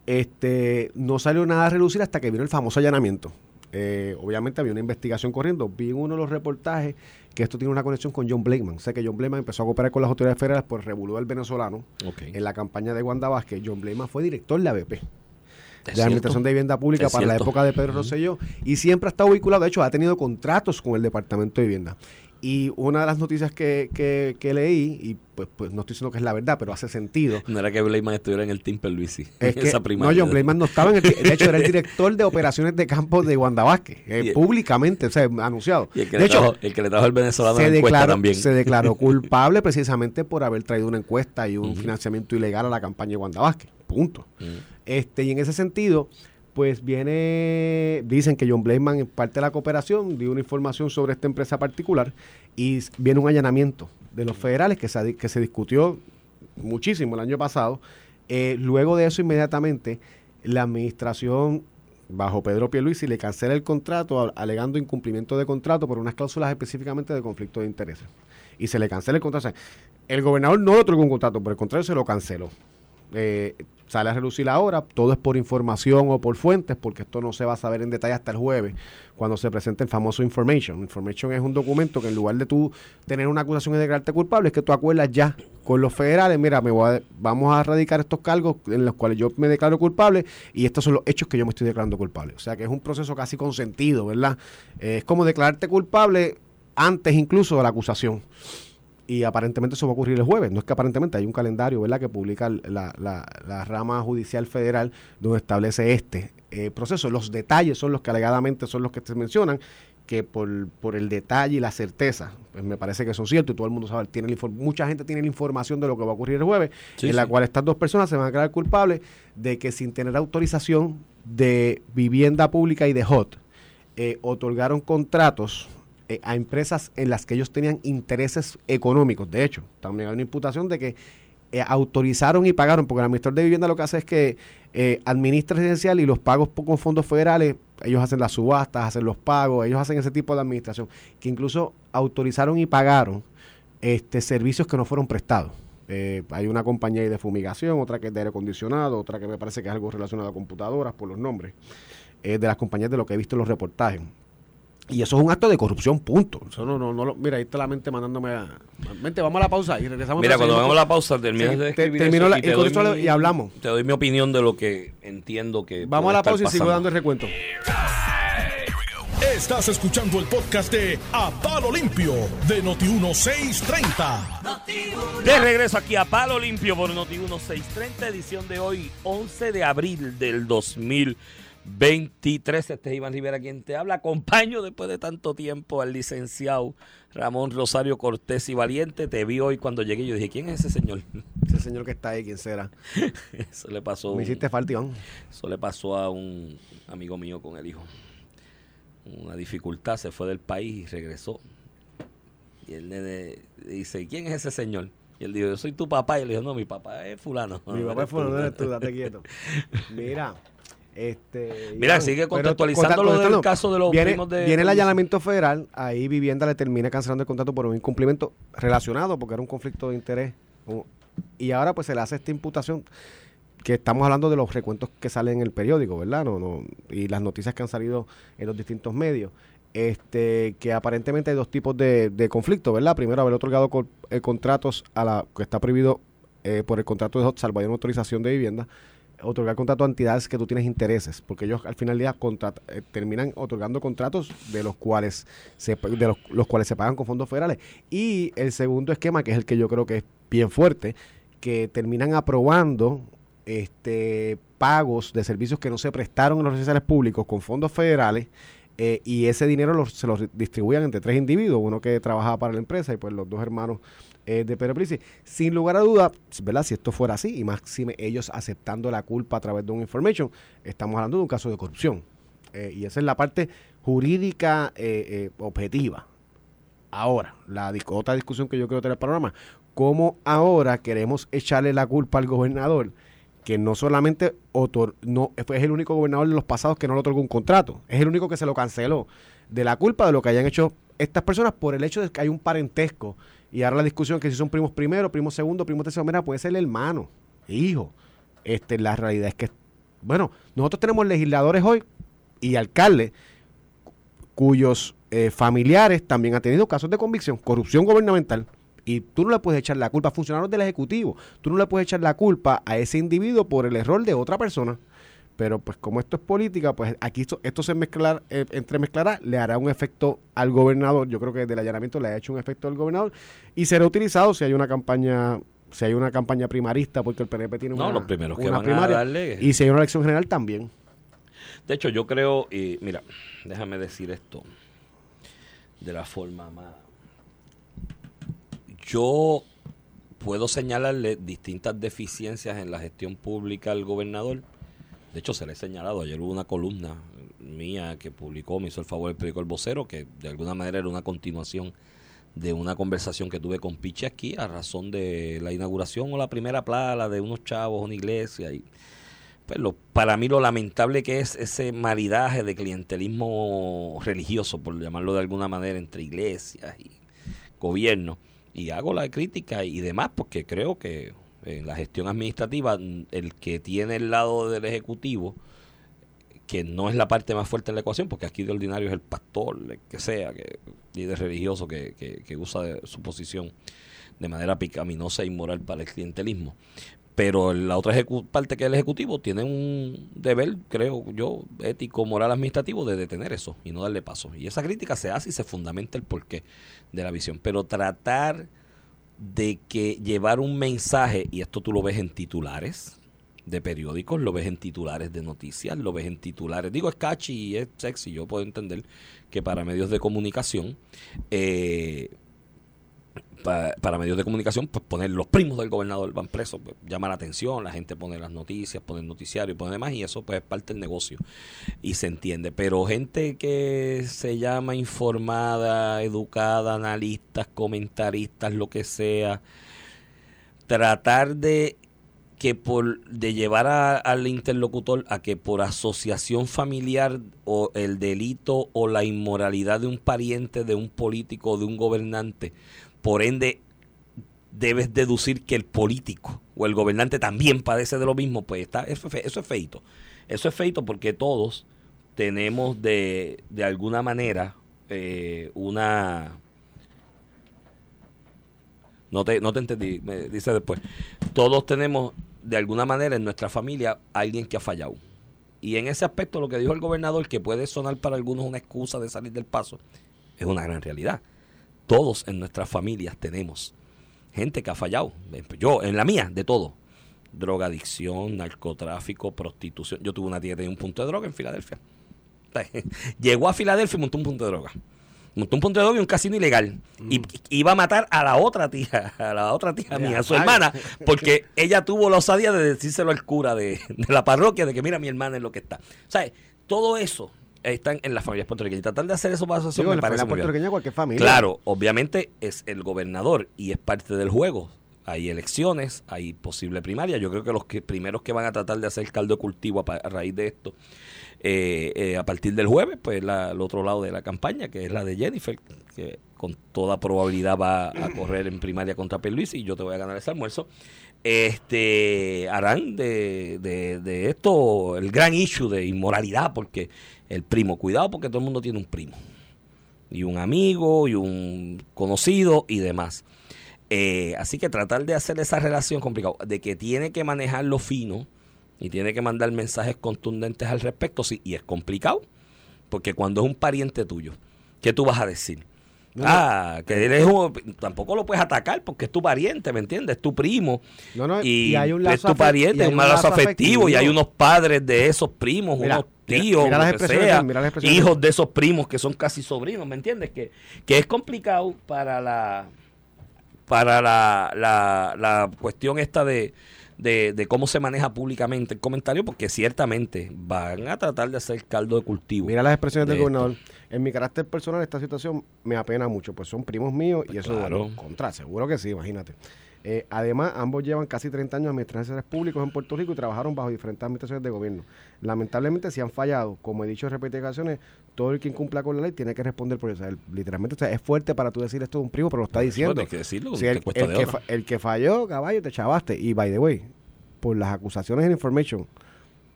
Este, no salió nada a relucir hasta que vino el famoso allanamiento. Eh, obviamente había una investigación corriendo. Vi en uno de los reportajes que esto tiene una conexión con John Blakeman. Sé que John Blakeman empezó a cooperar con las autoridades federales por revolú del venezolano en la campaña de Wanda Vázquez. John Blakeman fue director de ABP de la
cierto.
Administración de Vivienda Pública para la época de Pedro Rosselló y siempre ha estado vinculado, de hecho ha tenido contratos con el Departamento de Vivienda. Y una de las noticias que, que, que leí, y pues, pues no estoy diciendo que es la verdad, pero hace sentido,
No era que Blayman estuviera en el Team Perluisi.
es que
esa
no,
primaria.
John Blayman no estaba en el, de hecho era el director de operaciones de campo de Wanda Vázquez, eh, públicamente, o sea, anunciado.
Y el que,
De
le
hecho,
trajo, el que le trajo el venezolano
se
en
declaró,
también.
se declaró culpable precisamente por haber traído una encuesta y un financiamiento ilegal a la campaña de Wanda Vázquez. Punto. Este, y en ese sentido, pues viene, dicen que John Blayman, en parte de la cooperación, dio una información sobre esta empresa particular y viene un allanamiento de los federales que se, que se discutió muchísimo el año pasado. Eh, luego de eso, inmediatamente, la administración bajo Pedro Pierluisi le cancela el contrato alegando incumplimiento de contrato por unas cláusulas específicamente de conflicto de intereses. Y se le cancela el contrato. El gobernador no le otorgó un contrato, por el contrario se lo canceló. Eh, sale a relucir ahora, todo es por información o por fuentes, porque esto no se va a saber en detalle hasta el jueves, cuando se presente el famoso information. Information es un documento que en lugar de tú tener una acusación y declararte culpable, es que tú acuerdas ya con los federales, mira, me voy a- vamos a radicar estos cargos en los cuales yo me declaro culpable y estos son los hechos que yo me estoy declarando culpable. O sea que es un proceso casi consentido, ¿verdad? Eh, es como declararte culpable antes incluso de la acusación y aparentemente eso va a ocurrir el jueves. No es que aparentemente hay un calendario, ¿verdad?, que publica la, la- la rama judicial federal donde establece este eh, proceso. Los detalles son los que alegadamente son los que se mencionan, que por, por el detalle y la certeza, pues me parece que son ciertos y todo el mundo sabe, tiene mucha gente tiene la información de lo que va a ocurrir el jueves,
Sí,
en la
sí.
cual estas dos personas se van a crear culpables de que sin tener autorización de vivienda pública y de HOT, eh, otorgaron contratos eh, a empresas en las que ellos tenían intereses económicos. De hecho, también hay una imputación de que eh, autorizaron y pagaron, porque el administrador de vivienda lo que hace es que eh, administra residencial y los pagos con fondos federales, ellos hacen las subastas, hacen los pagos, ellos hacen ese tipo de administración, que incluso autorizaron y pagaron este servicios que no fueron prestados. Hay una compañía de fumigación, otra que es de aire acondicionado, otra que me parece que es algo relacionado a computadoras por los nombres, de las compañías de lo que he visto en los reportajes. Y eso es un acto de corrupción, punto. Eso no, no, no lo- mira, ahí está la mente mandándome a... Mente, vamos a la pausa y regresamos.
Mira, cuando vamos a la pausa, terminas
Sí,
de
te-
escribir
termino
eso
la-
y,
y
te
con
doy
esto
mi-
y hablamos.
Te doy mi opinión de lo que entiendo que
Vamos a la pausa y sigo dando el recuento.
Estás escuchando el podcast de A Palo Limpio de Noti1630.
De regreso aquí a Palo Limpio por Noti 1630, edición de hoy, 11 de abril del 2023. Este es Iván Rivera quien te habla. Acompaño después de tanto tiempo al licenciado Ramón Rosario Cortés y Valiente. Te vi hoy cuando llegué y yo dije, ¿quién es ese señor?
Ese señor que está ahí, ¿quién será?
Eso le pasó,
Me hiciste falta, Iván.
eso le pasó a un amigo mío con el hijo. Una dificultad, se fue del país y regresó. Y él le dice, ¿quién es ese señor? Y él dijo, yo soy tu papá. Y él dijo, no, mi papá es fulano.
Mi papá
eres
fue
tú".
no eres tú, date quieto. Mira, este...
Mira, sigue contextualizando lo del caso de los
viene,
primos de-
Viene el allanamiento federal, ahí Vivienda le termina cancelando el contrato por un incumplimiento relacionado, porque era un conflicto de interés. Y ahora pues se le hace esta imputación que estamos hablando de los recuentos que salen en el periódico, ¿verdad? No, no, y las noticias que han salido en los distintos medios. Este, que aparentemente hay dos tipos de, de conflicto, ¿verdad? Primero, haber otorgado eh, contratos a la que está prohibido eh, por el contrato de HOT, salvo hay una autorización de vivienda, otorgar contratos a entidades que tú tienes intereses, porque ellos al final del eh, terminan otorgando contratos de los cuales se de los, cuales se pagan con fondos federales. Y el segundo esquema, que es el que yo creo que es bien fuerte, que terminan aprobando este pagos de servicios que no se prestaron en los residenciales públicos con fondos federales eh, y ese dinero se los distribuyan entre tres individuos, uno que trabajaba para la empresa y pues los dos hermanos eh, de Pedro. Sin lugar a duda, ¿verdad? Si esto fuera así, y máxime ellos aceptando la culpa a través de un information, estamos hablando de un caso de corrupción. Eh, y esa es la parte jurídica eh, objetiva. Ahora, la otra discusión que yo quiero tener el programa, ¿cómo ahora queremos echarle la culpa al gobernador? que no solamente otor- no, es el único gobernador de los pasados que no le otorgó un contrato, es el único que se lo canceló, de la culpa de lo que hayan hecho estas personas por el hecho de que hay un parentesco. Y ahora la discusión que si son primos primero, primos segundo, primos tercero, mira, puede ser el hermano, hijo. Este, la realidad es que, bueno, nosotros tenemos legisladores hoy y alcaldes cuyos eh, familiares también han tenido casos de convicción, corrupción gubernamental. Y tú no le puedes echar la culpa a funcionarios del Ejecutivo. Tú no le puedes echar la culpa a ese individuo por el error de otra persona. Pero pues como esto es política, pues aquí esto, esto se mezclar, eh, entremezclará, le hará un efecto al gobernador. Yo creo que del allanamiento le ha hecho un efecto al gobernador y será utilizado si hay una campaña si hay una campaña primarista porque el PNP tiene
No,
una,
los primeros que van a darle-
y si hay una elección general también.
De hecho, yo creo, y mira, déjame decir esto de la forma más. Yo puedo señalarle distintas deficiencias en la gestión pública al gobernador. De hecho, se le he señalado. Ayer hubo una columna mía que publicó, me hizo el favor el periódico El Vocero, que de alguna manera era una continuación de una conversación que tuve con Piche aquí a razón de la inauguración o la primera plala de unos chavos, una iglesia. Y, pues, lo- para mí lo lamentable que es ese maridaje de clientelismo religioso, por llamarlo de alguna manera, entre iglesias y gobierno. Y hago la crítica y demás porque creo que en la gestión administrativa el que tiene el lado del Ejecutivo, que no es la parte más fuerte de la ecuación, porque aquí de ordinario es el pastor, el que sea, que líder religioso que, que, que usa su posición de manera picaminosa e inmoral para el clientelismo. Pero la otra parte que es el Ejecutivo tiene un deber, creo yo, ético, moral, administrativo de detener eso y no darle paso. Y esa crítica se hace y se fundamenta el porqué de la visión. Pero tratar de que llevar un mensaje, y esto tú lo ves en titulares de periódicos, lo ves en titulares de noticias, lo ves en titulares, digo, es catchy y es sexy, yo puedo entender que para medios de comunicación, eh, pa- para medios de comunicación, pues poner los primos del gobernador van presos, pues, llama la atención, la gente pone las noticias, pone el noticiario y pone demás, y eso pues es parte del negocio y se entiende. Pero gente que se llama informada, educada, analistas, comentaristas, lo que sea, tratar de que por de llevar a- al interlocutor a que por asociación familiar o el delito o la inmoralidad de un pariente, de un político o de un gobernante, por ende debes deducir que el político o el gobernante también padece de lo mismo, pues está, eso, eso es feito. Eso es feito porque todos tenemos de, de alguna manera eh, una... No te, no te entendí, me dice después. Todos tenemos de alguna manera en nuestra familia alguien que ha fallado. Y en ese aspecto lo que dijo el gobernador, que puede sonar para algunos una excusa de salir del paso, es una gran realidad. Todos en nuestras familias tenemos gente que ha fallado. Yo, en la mía, de todo. Drogadicción, narcotráfico, prostitución. Yo tuve una tía que tenía un punto de droga en Filadelfia. Llegó a Filadelfia y montó un punto de droga. Montó un punto de droga y un casino ilegal. Y y iba a matar a la otra tía, a la otra tía mía, a su hermana, porque ella tuvo la osadía de decírselo al cura de, de la parroquia, de que mira, mi hermana es lo que está. Sea, todo eso está en las familias puertorriqueñas. Y tratar de hacer eso para asociación
Digo,
me
la
parece
familia
muy bien.
puertorriqueña, cualquier familia.
Claro, obviamente es el gobernador y es parte del juego. Hay elecciones, hay posible primaria. Yo creo que los que primeros que van a tratar de hacer caldo de cultivo a, pa- a raíz de esto, eh, eh, a partir del jueves, pues la, el otro lado de la campaña, que es la de Jennifer, que con toda probabilidad va a correr en primaria contra Luis y yo te voy a ganar ese almuerzo. Este harán de, de, de esto el gran issue de inmoralidad, porque el primo, cuidado, porque todo el mundo tiene un primo y un amigo y un conocido y demás. Eh, así que tratar de hacer esa relación complicada, de que tiene que manejarlo fino y tiene que mandar mensajes contundentes al respecto, sí, y es complicado, porque cuando es un pariente tuyo, ¿qué tú vas a decir?
No,
ah, que eres un- tampoco lo puedes atacar porque es tu pariente, ¿me entiendes? Es tu primo
No, no,
y,
y hay un
es
lazo
tu
afe- y
pariente,
hay
un lazo afectivo y hay unos padres de esos primos,
Mira,
unos tíos,
mira
sea,
de-
hijos
de-
de esos primos que son casi sobrinos, ¿me entiendes? Que, que es complicado para la para la, la, la cuestión esta de, de, de cómo se maneja públicamente el comentario, porque ciertamente van a tratar de hacer caldo de cultivo.
Mira las expresiones
de
del
esto.
gobernador. En mi carácter personal, esta situación me apena mucho, pues son primos míos y eso
claro.
bueno, contra, seguro que sí, imagínate. Eh, además, ambos llevan casi 30 años administradores públicos en Puerto Rico y trabajaron bajo diferentes administraciones de gobierno. Lamentablemente, si han fallado, como he dicho en repetidas ocasiones, todo el que incumpla con la ley tiene que responder por eso. Sea, literalmente, o sea, es fuerte para tú decir esto de un primo, pero lo está diciendo.
Hay que decirlo, te
el, el
de
que fa- el que falló, caballo, te chavaste. Y by the way, por las acusaciones en information,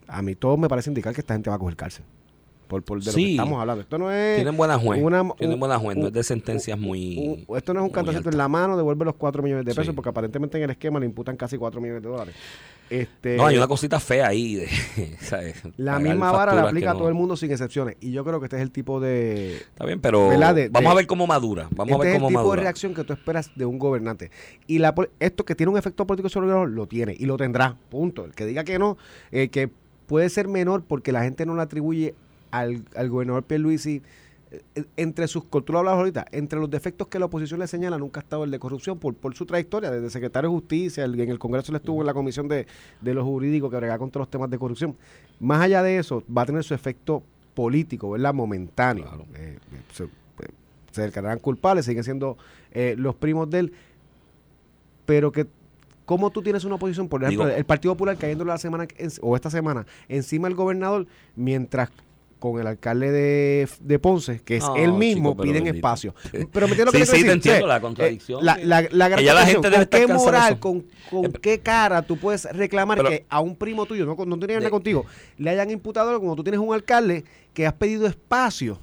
a mí todo me parece indicar que esta gente va a coger cárcel. Por, por de lo que estamos hablando. Esto no es
Tienen buena juez.
una-
Tienen
un-
buena juez. No es de sentencias muy.
un- esto no es un cantacito en la mano, devuelve los 4 millones de pesos,
Sí.
porque aparentemente en el esquema le imputan casi 4 millones de dólares. Este,
No, hay una cosita fea ahí. De, ¿sabes?
la misma vara la aplica a
no-
todo el mundo sin excepciones. Y yo creo que este es el tipo de,
Está bien, pero vamos
de-
a ver cómo madura. Vamos
este
a ver
es el
cómo
tipo de
madura.
reacción que tú esperas de un gobernante. Y la, esto que tiene un efecto político sobre el gobierno, lo tiene y lo tendrá. Punto. El que diga que no, eh, que puede ser menor porque la gente no le atribuye al, al gobernador Pierluisi eh, entre sus, tú lo hablabas ahorita, entre los defectos que la oposición le señala, nunca ha estado el de corrupción por, por su trayectoria, desde secretario de Justicia, el- en el Congreso le estuvo en la comisión de, de los jurídicos que brega contra los temas de corrupción. Más allá de eso, va a tener su efecto político, ¿verdad? Momentáneo.
Claro.
Eh, se, eh, se declararán culpables, siguen siendo eh, los primos de él, pero que ¿Cómo tú tienes una oposición, por ejemplo,
Digo-
el Partido Popular cayendo la semana en- o esta semana encima del gobernador, mientras con el alcalde de, de Ponce, que es él mismo,
chico, pero
piden
bendito.
espacio. Pero me entiendes lo que
Sí,
te quiero
sí, te
decir?
entiendo
Sí,
la
eh,
contradicción,
La, la, la gran
gente debe
¿Con qué moral, con, con
Eh,
qué cara tú puedes reclamar
pero-
que a un primo tuyo, no, no tenía nada contigo, le hayan imputado algo cuando tú tienes un alcalde que has pedido espacio?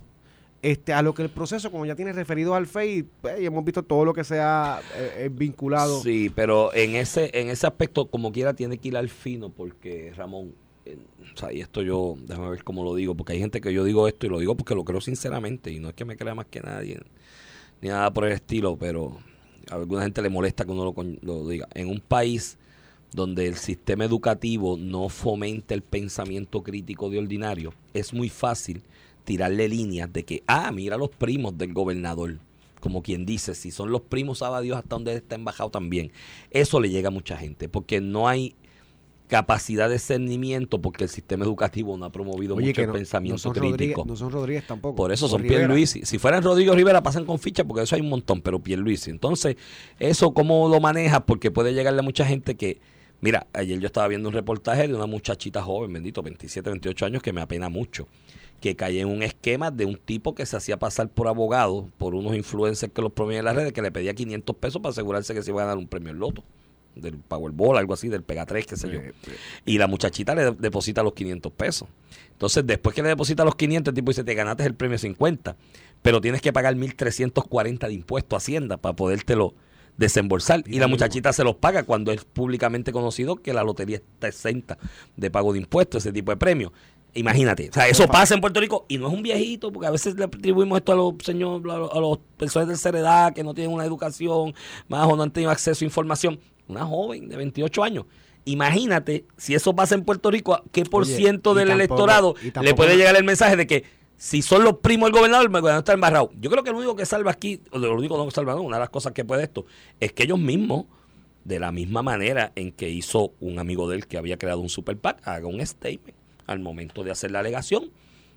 Este, a lo que el proceso, como ya tiene referido al FEI, pues, y hemos visto todo lo que se ha eh, eh, vinculado.
Sí, pero en ese en ese aspecto, como quiera, tiene que ir al fino, porque Ramón, o sea, y esto yo, déjame ver cómo lo digo, porque hay gente que yo digo esto y lo digo porque lo creo sinceramente, y no es que me crea más que nadie, ni nada por el estilo, pero a alguna gente le molesta que uno lo, diga. En un país donde el sistema educativo no fomenta el pensamiento crítico de ordinario, es muy fácil tirarle líneas de que, ah, mira los primos del gobernador. Como quien dice, si son los primos, sabe Dios hasta donde está embajado también. Eso le llega a mucha gente, porque no hay capacidad de discernimiento, porque el sistema educativo no ha promovido mucho el
no,
pensamiento
no
crítico.
Rodríguez, no son Rodríguez tampoco.
Por eso son. Pierluisi. Si fueran Rodrigo Rivera, pasan con ficha, porque eso hay un montón, pero Pierluisi. Entonces, eso cómo lo manejas, porque puede llegarle a mucha gente que, mira, ayer yo estaba viendo un reportaje de una muchachita joven, bendito, 27, 28 años, que me apena mucho, que cae en un esquema de un tipo que se hacía pasar por abogado, por unos influencers que los promovían en las redes, que le pedía 500 pesos para asegurarse que se iba a ganar un premio en loto del Powerball, algo así, del Pega 3, qué sé yo. Y la muchachita le de- deposita los 500 pesos. Entonces, después que le deposita los 500, el tipo dice, te ganaste el premio 50, pero tienes que pagar 1.340 de impuesto a Hacienda para podértelo desembolsar. Y la muchachita se los paga cuando es públicamente conocido que la lotería está exenta de pago de impuestos, ese tipo de premios. Imagínate, o sea, eso pasa en Puerto Rico y no es un viejito, porque a veces le atribuimos esto a los señores, a los, a los personas de tercera edad que no tienen una educación más o no han tenido acceso a información. Una joven de 28 años. Imagínate si eso pasa en Puerto Rico, ¿qué por
Oye,
ciento del
tampoco-
electorado le puede llegar el mensaje de que si son los primos del gobernador, el gobernador está embarrado? Yo creo que lo único que salva aquí, o lo único no que salva, no, una de las cosas que puede esto, es que ellos mismos, de la misma manera en que hizo un amigo de él que había creado un super PAC, haga un statement al momento de hacer la alegación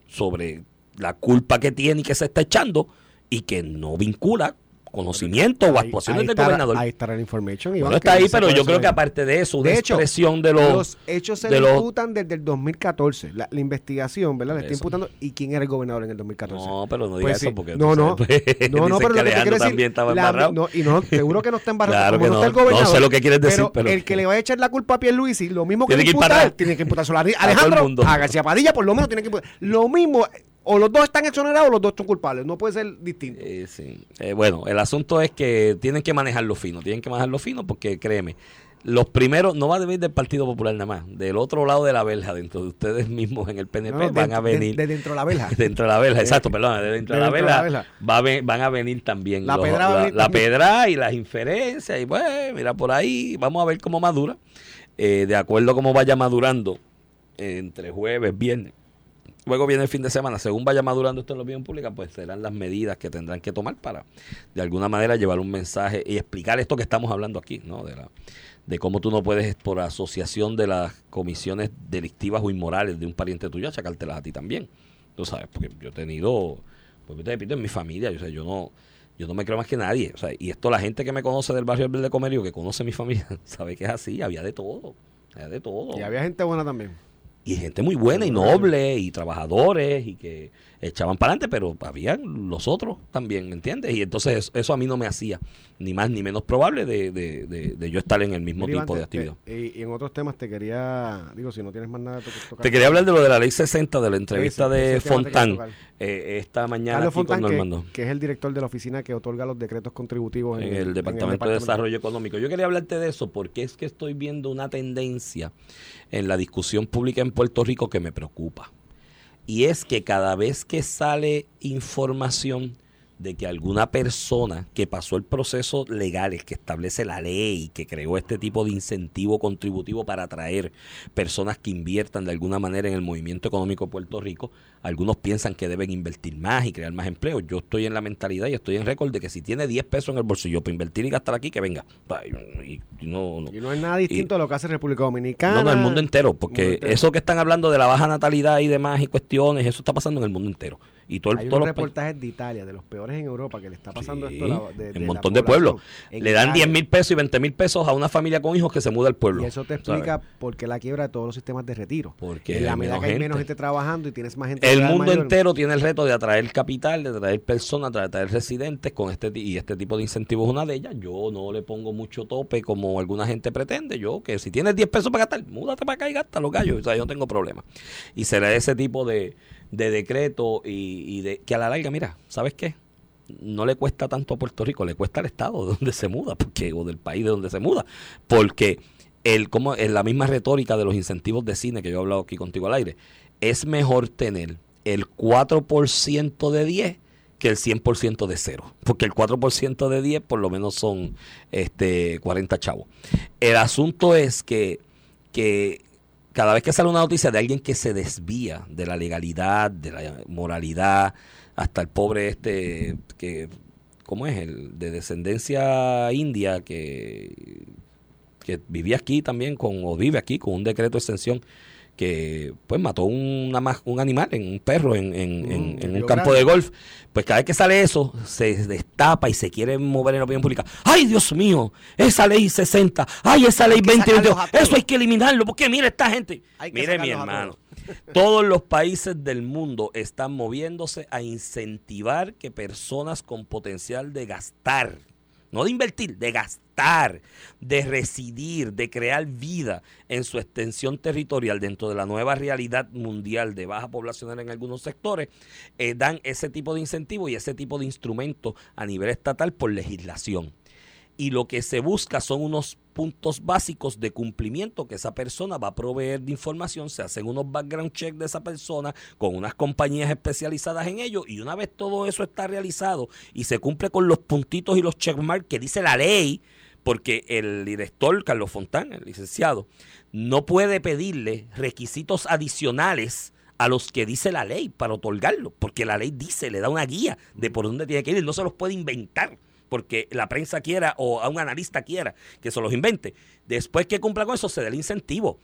sobre la culpa que tiene y que se está echando y que no vincula conocimiento o actuaciones
ahí
del
está
gobernador.
Ahí estará la information.
Bueno,
Iván,
está
que
ahí, pero yo creo que aparte de eso,
De hecho,
expresión de los...
los hechos se
de los-
imputan desde el 2014. La, la investigación, ¿verdad? Le está imputando. ¿Y quién era el gobernador en el 2014?
No, pero no diga
Pues
eso
sí.
porque
no, no,
pues,
no, no, pero
que
lo que te
Alejandro
quiero decir,
también estaba
la-
embarrado.
no, y no, seguro que no está embarrado.
Claro que
no,
no.
está el gobernador.
No sé lo que quieres decir, pero-
el que le va a echar la culpa a Pierluisi, lo mismo que
Tiene que ir
imputa
para
a él,
atrás.
tiene que imputárselo a Alejandro, a García Padilla, por lo menos tiene que imputar. Lo mismo, o los dos están exonerados o los dos son culpables. No puede ser distinto.
Eh, sí. Eh, bueno, el asunto es que tienen que manejarlo fino, tienen que manejarlo fino porque créeme, los primeros no va a venir del Partido Popular nada más, del otro lado de la verja, dentro de ustedes mismos en el PNP
No, no,
van
de-
a venir
de dentro de la verja.
dentro de la verja, exacto, perdón, de dentro de, la,
de
verja, va a van a venir también
La
los-
pedra
la, la pedra y las inferencias y bueno, mira por ahí, vamos a ver cómo madura, Eh, de acuerdo a cómo vaya madurando eh, entre jueves, viernes. Luego viene el fin de semana, según vaya madurando esto en la opinión pública, pues serán las medidas que tendrán que tomar para, de alguna manera, llevar un mensaje y explicar esto que estamos hablando aquí, ¿no? De, la, de cómo tú no puedes, por asociación de las comisiones delictivas o inmorales de un pariente tuyo, achacártelas a ti también. Tú sabes, porque yo he tenido, pues te repito, en mi familia, yo, sé, yo no yo no me creo más que nadie. O sea, y esto la gente que me conoce del barrio del de Comerio, que conoce mi familia, sabe que es así, había de todo. Había de todo
Y había gente buena también.
Y gente muy buena y noble y trabajadores y que echaban para adelante, pero habían los otros también, ¿entiendes? Y entonces eso, eso a mí no me hacía ni más ni menos probable de, de, de, de yo estar en el mismo
Mira,
tipo de
te-
actividad.
te- y, y en otros temas te quería, digo, si no tienes más nada, to- tocar.
Te quería hablar de lo de la ley 60 de la entrevista de
te
Fontán eh, esta mañana
Carlos Fontán, que, que es el director de la oficina que otorga los decretos contributivos
en el Departamento de Desarrollo Económico. Yo quería hablarte de eso porque es que estoy viendo una tendencia en la discusión pública en Puerto Rico que me preocupa. Y es que cada vez que sale información de que alguna persona que pasó el proceso legal, el que establece la ley, que creó este tipo de incentivo contributivo para atraer personas que inviertan de alguna manera en el movimiento económico de Puerto Rico, algunos piensan que deben invertir más y crear más empleo. Yo estoy en la mentalidad y estoy en récord de que si tiene 10 pesos en el bolsillo para invertir y gastar aquí, que venga. Y- no, no.
Y no es nada distinto a lo que hace República Dominicana.
No, no, el mundo entero,
mundo
porque
entero.
eso que están hablando de la baja natalidad y demás y cuestiones, eso está pasando en el mundo entero. Y todo el,
Hay
todos los
reportajes de Italia, de los peores en Europa, que le está pasando
Sí,
esto de,
en
de
un montón de pueblos. Le dan
Italia.
10 mil pesos y 20 mil pesos a una familia con hijos que se muda al pueblo.
Y eso te
¿sabes?
explica por qué la quiebra de todos los sistemas de retiro.
Porque
en la medida que hay menos
gente.
trabajando y tienes más gente.
El mundo
mayor,
entero tiene el reto de atraer capital, de atraer personas, de atraer residentes con este y este tipo de incentivos es una de ellas. Yo no le pongo mucho tope como alguna gente pretende. Yo que si tienes 10 pesos para gastar, múdate para acá y gasta los gallos. O sea, yo no tengo problema. Y será ese tipo de, de decreto y, de que a la larga, mira, ¿sabes qué? No le cuesta tanto a Puerto Rico, le cuesta al estado de donde se muda, porque o del país de donde se muda, porque el como en la misma retórica de los incentivos de cine que yo he hablado aquí contigo al aire, es mejor tener el 4% de 10 que el 100% de cero, porque el 4% de 10 por lo menos son este 40 chavos. El asunto es que que cada vez que sale una noticia de alguien que se desvía de la legalidad, de la moralidad, hasta el pobre este que ¿cómo es? el de descendencia india que que vivía aquí también con o vive aquí con un decreto de extensión que pues mató una, un animal, en un perro en, en-
Mm,
en un campo
Grande.
de golf. Pues cada vez que sale eso, se destapa y se quiere mover en la opinión pública. ¡Ay, Dios mío! Esa ley 60, ¡ay, esa ley
que
2022!
sacarlos a todos.
Eso hay que eliminarlo, porque mira esta gente. Mire, mi hermano. Todos los países del mundo están moviéndose a incentivar que personas con potencial de gastar, no de invertir, de gastar, de residir, de crear vida en su extensión territorial dentro de la nueva realidad mundial de baja poblacional en algunos sectores, eh, dan ese tipo de incentivo y ese tipo de instrumento a nivel estatal por legislación y lo que se busca son unos puntos básicos de cumplimiento que esa persona va a proveer de información, se hacen unos background checks de esa persona con unas compañías especializadas en ello y una vez todo eso está realizado y se cumple con los puntitos y los checkmarks que dice la ley, porque el director Carlos Fontán, el licenciado, no puede pedirle requisitos adicionales a los que dice la ley para otorgarlo, porque la ley dice, le da una guía de por dónde tiene que ir, no se los puede inventar porque la prensa quiera o a un analista quiera que se los invente. Después que cumpla con eso, se dé el incentivo.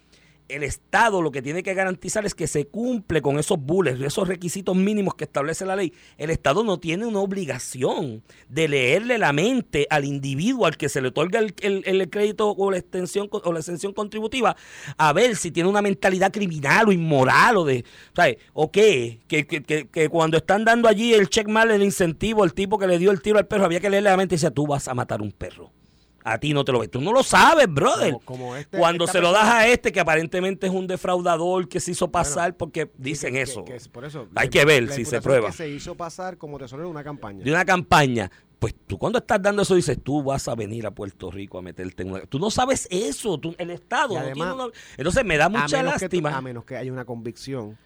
El Estado lo que tiene que garantizar es que se cumple con esos bullets, esos requisitos mínimos que establece la ley. El Estado no tiene una obligación de leerle la mente al individuo al que se le otorga el, crédito o la extensión o la extensión contributiva a ver si tiene una mentalidad criminal o inmoral o de, ¿sabes? O qué, que, que, que, que cuando están dando allí el check mal, el incentivo, el tipo que le dio el tiro al perro, había que leerle la mente y decía, tú vas a matar un perro. A ti no te lo ves. Tú no lo sabes, brother.
Como- como este-
Cuando se lo das a este, que aparentemente es un defraudador que se hizo pasar, porque dicen
que-
eso.
que- que es por eso.
Hay
la-
que ver si se prueba.
que se hizo pasar como tesorero de una campaña.
De una campaña. Pues tú cuando estás dando eso dices, tú vas a venir a Puerto Rico a meterte en una... Tú no sabes eso, tú- el Estado no
además-
tiene una- Entonces me da mucha
que tú-
lástima
a menos que haya una convicción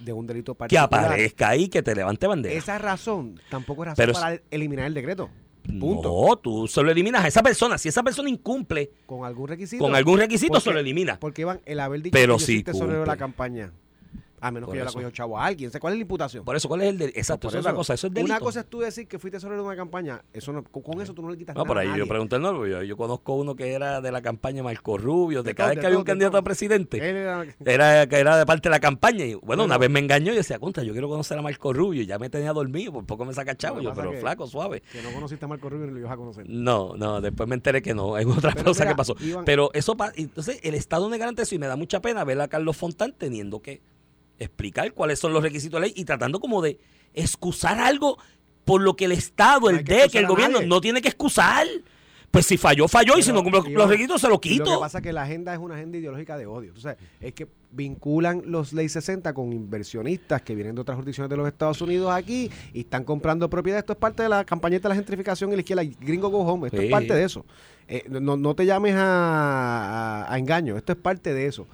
de un delito
que
particular.
aparezca ahí, que te levante bandera.
Esa razón tampoco es razón
Pero
para eliminar el decreto. Punto.
No, tú se lo eliminas a esa persona. Si esa persona incumple
Con algún requisito.
con algún requisito,
Porque-
se lo elimina.
Porque Iván, el haber dicho
Pero
que tesorero de la campaña, a menos
Por
que yo le cogido chavo a alguien. ¿Cuál es la imputación?
Por eso, ¿cuál es el de Exacto,
Por
eso es otra cosa. Eso es delito.
Una cosa es tú decir que fui tesorero de una campaña. Eso no, con, eso tú no le quitas
No,
nada
por
a
ahí
nadie.
yo pregunté, no, yo, yo conozco uno que era de la campaña Marco Rubio, de,
De
cada
todo,
vez que había un candidato
todo.
a presidente.
Él era-
Era, que era de parte de la campaña. Y bueno, una vez me engañó y decía, contra, yo quiero conocer a Marco Rubio. Y ya me tenía dormido, por poco me saca chavo. Yo, pero flaco, suave.
que no conociste a Marco Rubio ni lo ibas a conocer.
No, no, después me enteré que no, hay otra
Pero
cosa
mira,
que pasó.
Iván-
Pero eso, entonces el Estado no garante eso y me da mucha pena ver a Carlos Fontán teniendo que explicar cuáles son los requisitos de ley y tratando como de excusar algo por lo que el Estado,
No
el DEC, el gobierno no tiene que excusar. Pues si falló, falló y si no cumple los requisitos, se lo
y Lo que
quito.
pasa es que la agenda es una agenda ideológica de odio. Entonces, es que vinculan los ley 60 con inversionistas que vienen de otras jurisdicciones de los Estados Unidos aquí y están comprando propiedades. Esto es parte de la campañeta de la gentrificación y la izquierda. Gringo Go Home. Esto
Sí.
es parte de eso. Eh, no, no te llames a, a- a engaño. Esto es parte de eso.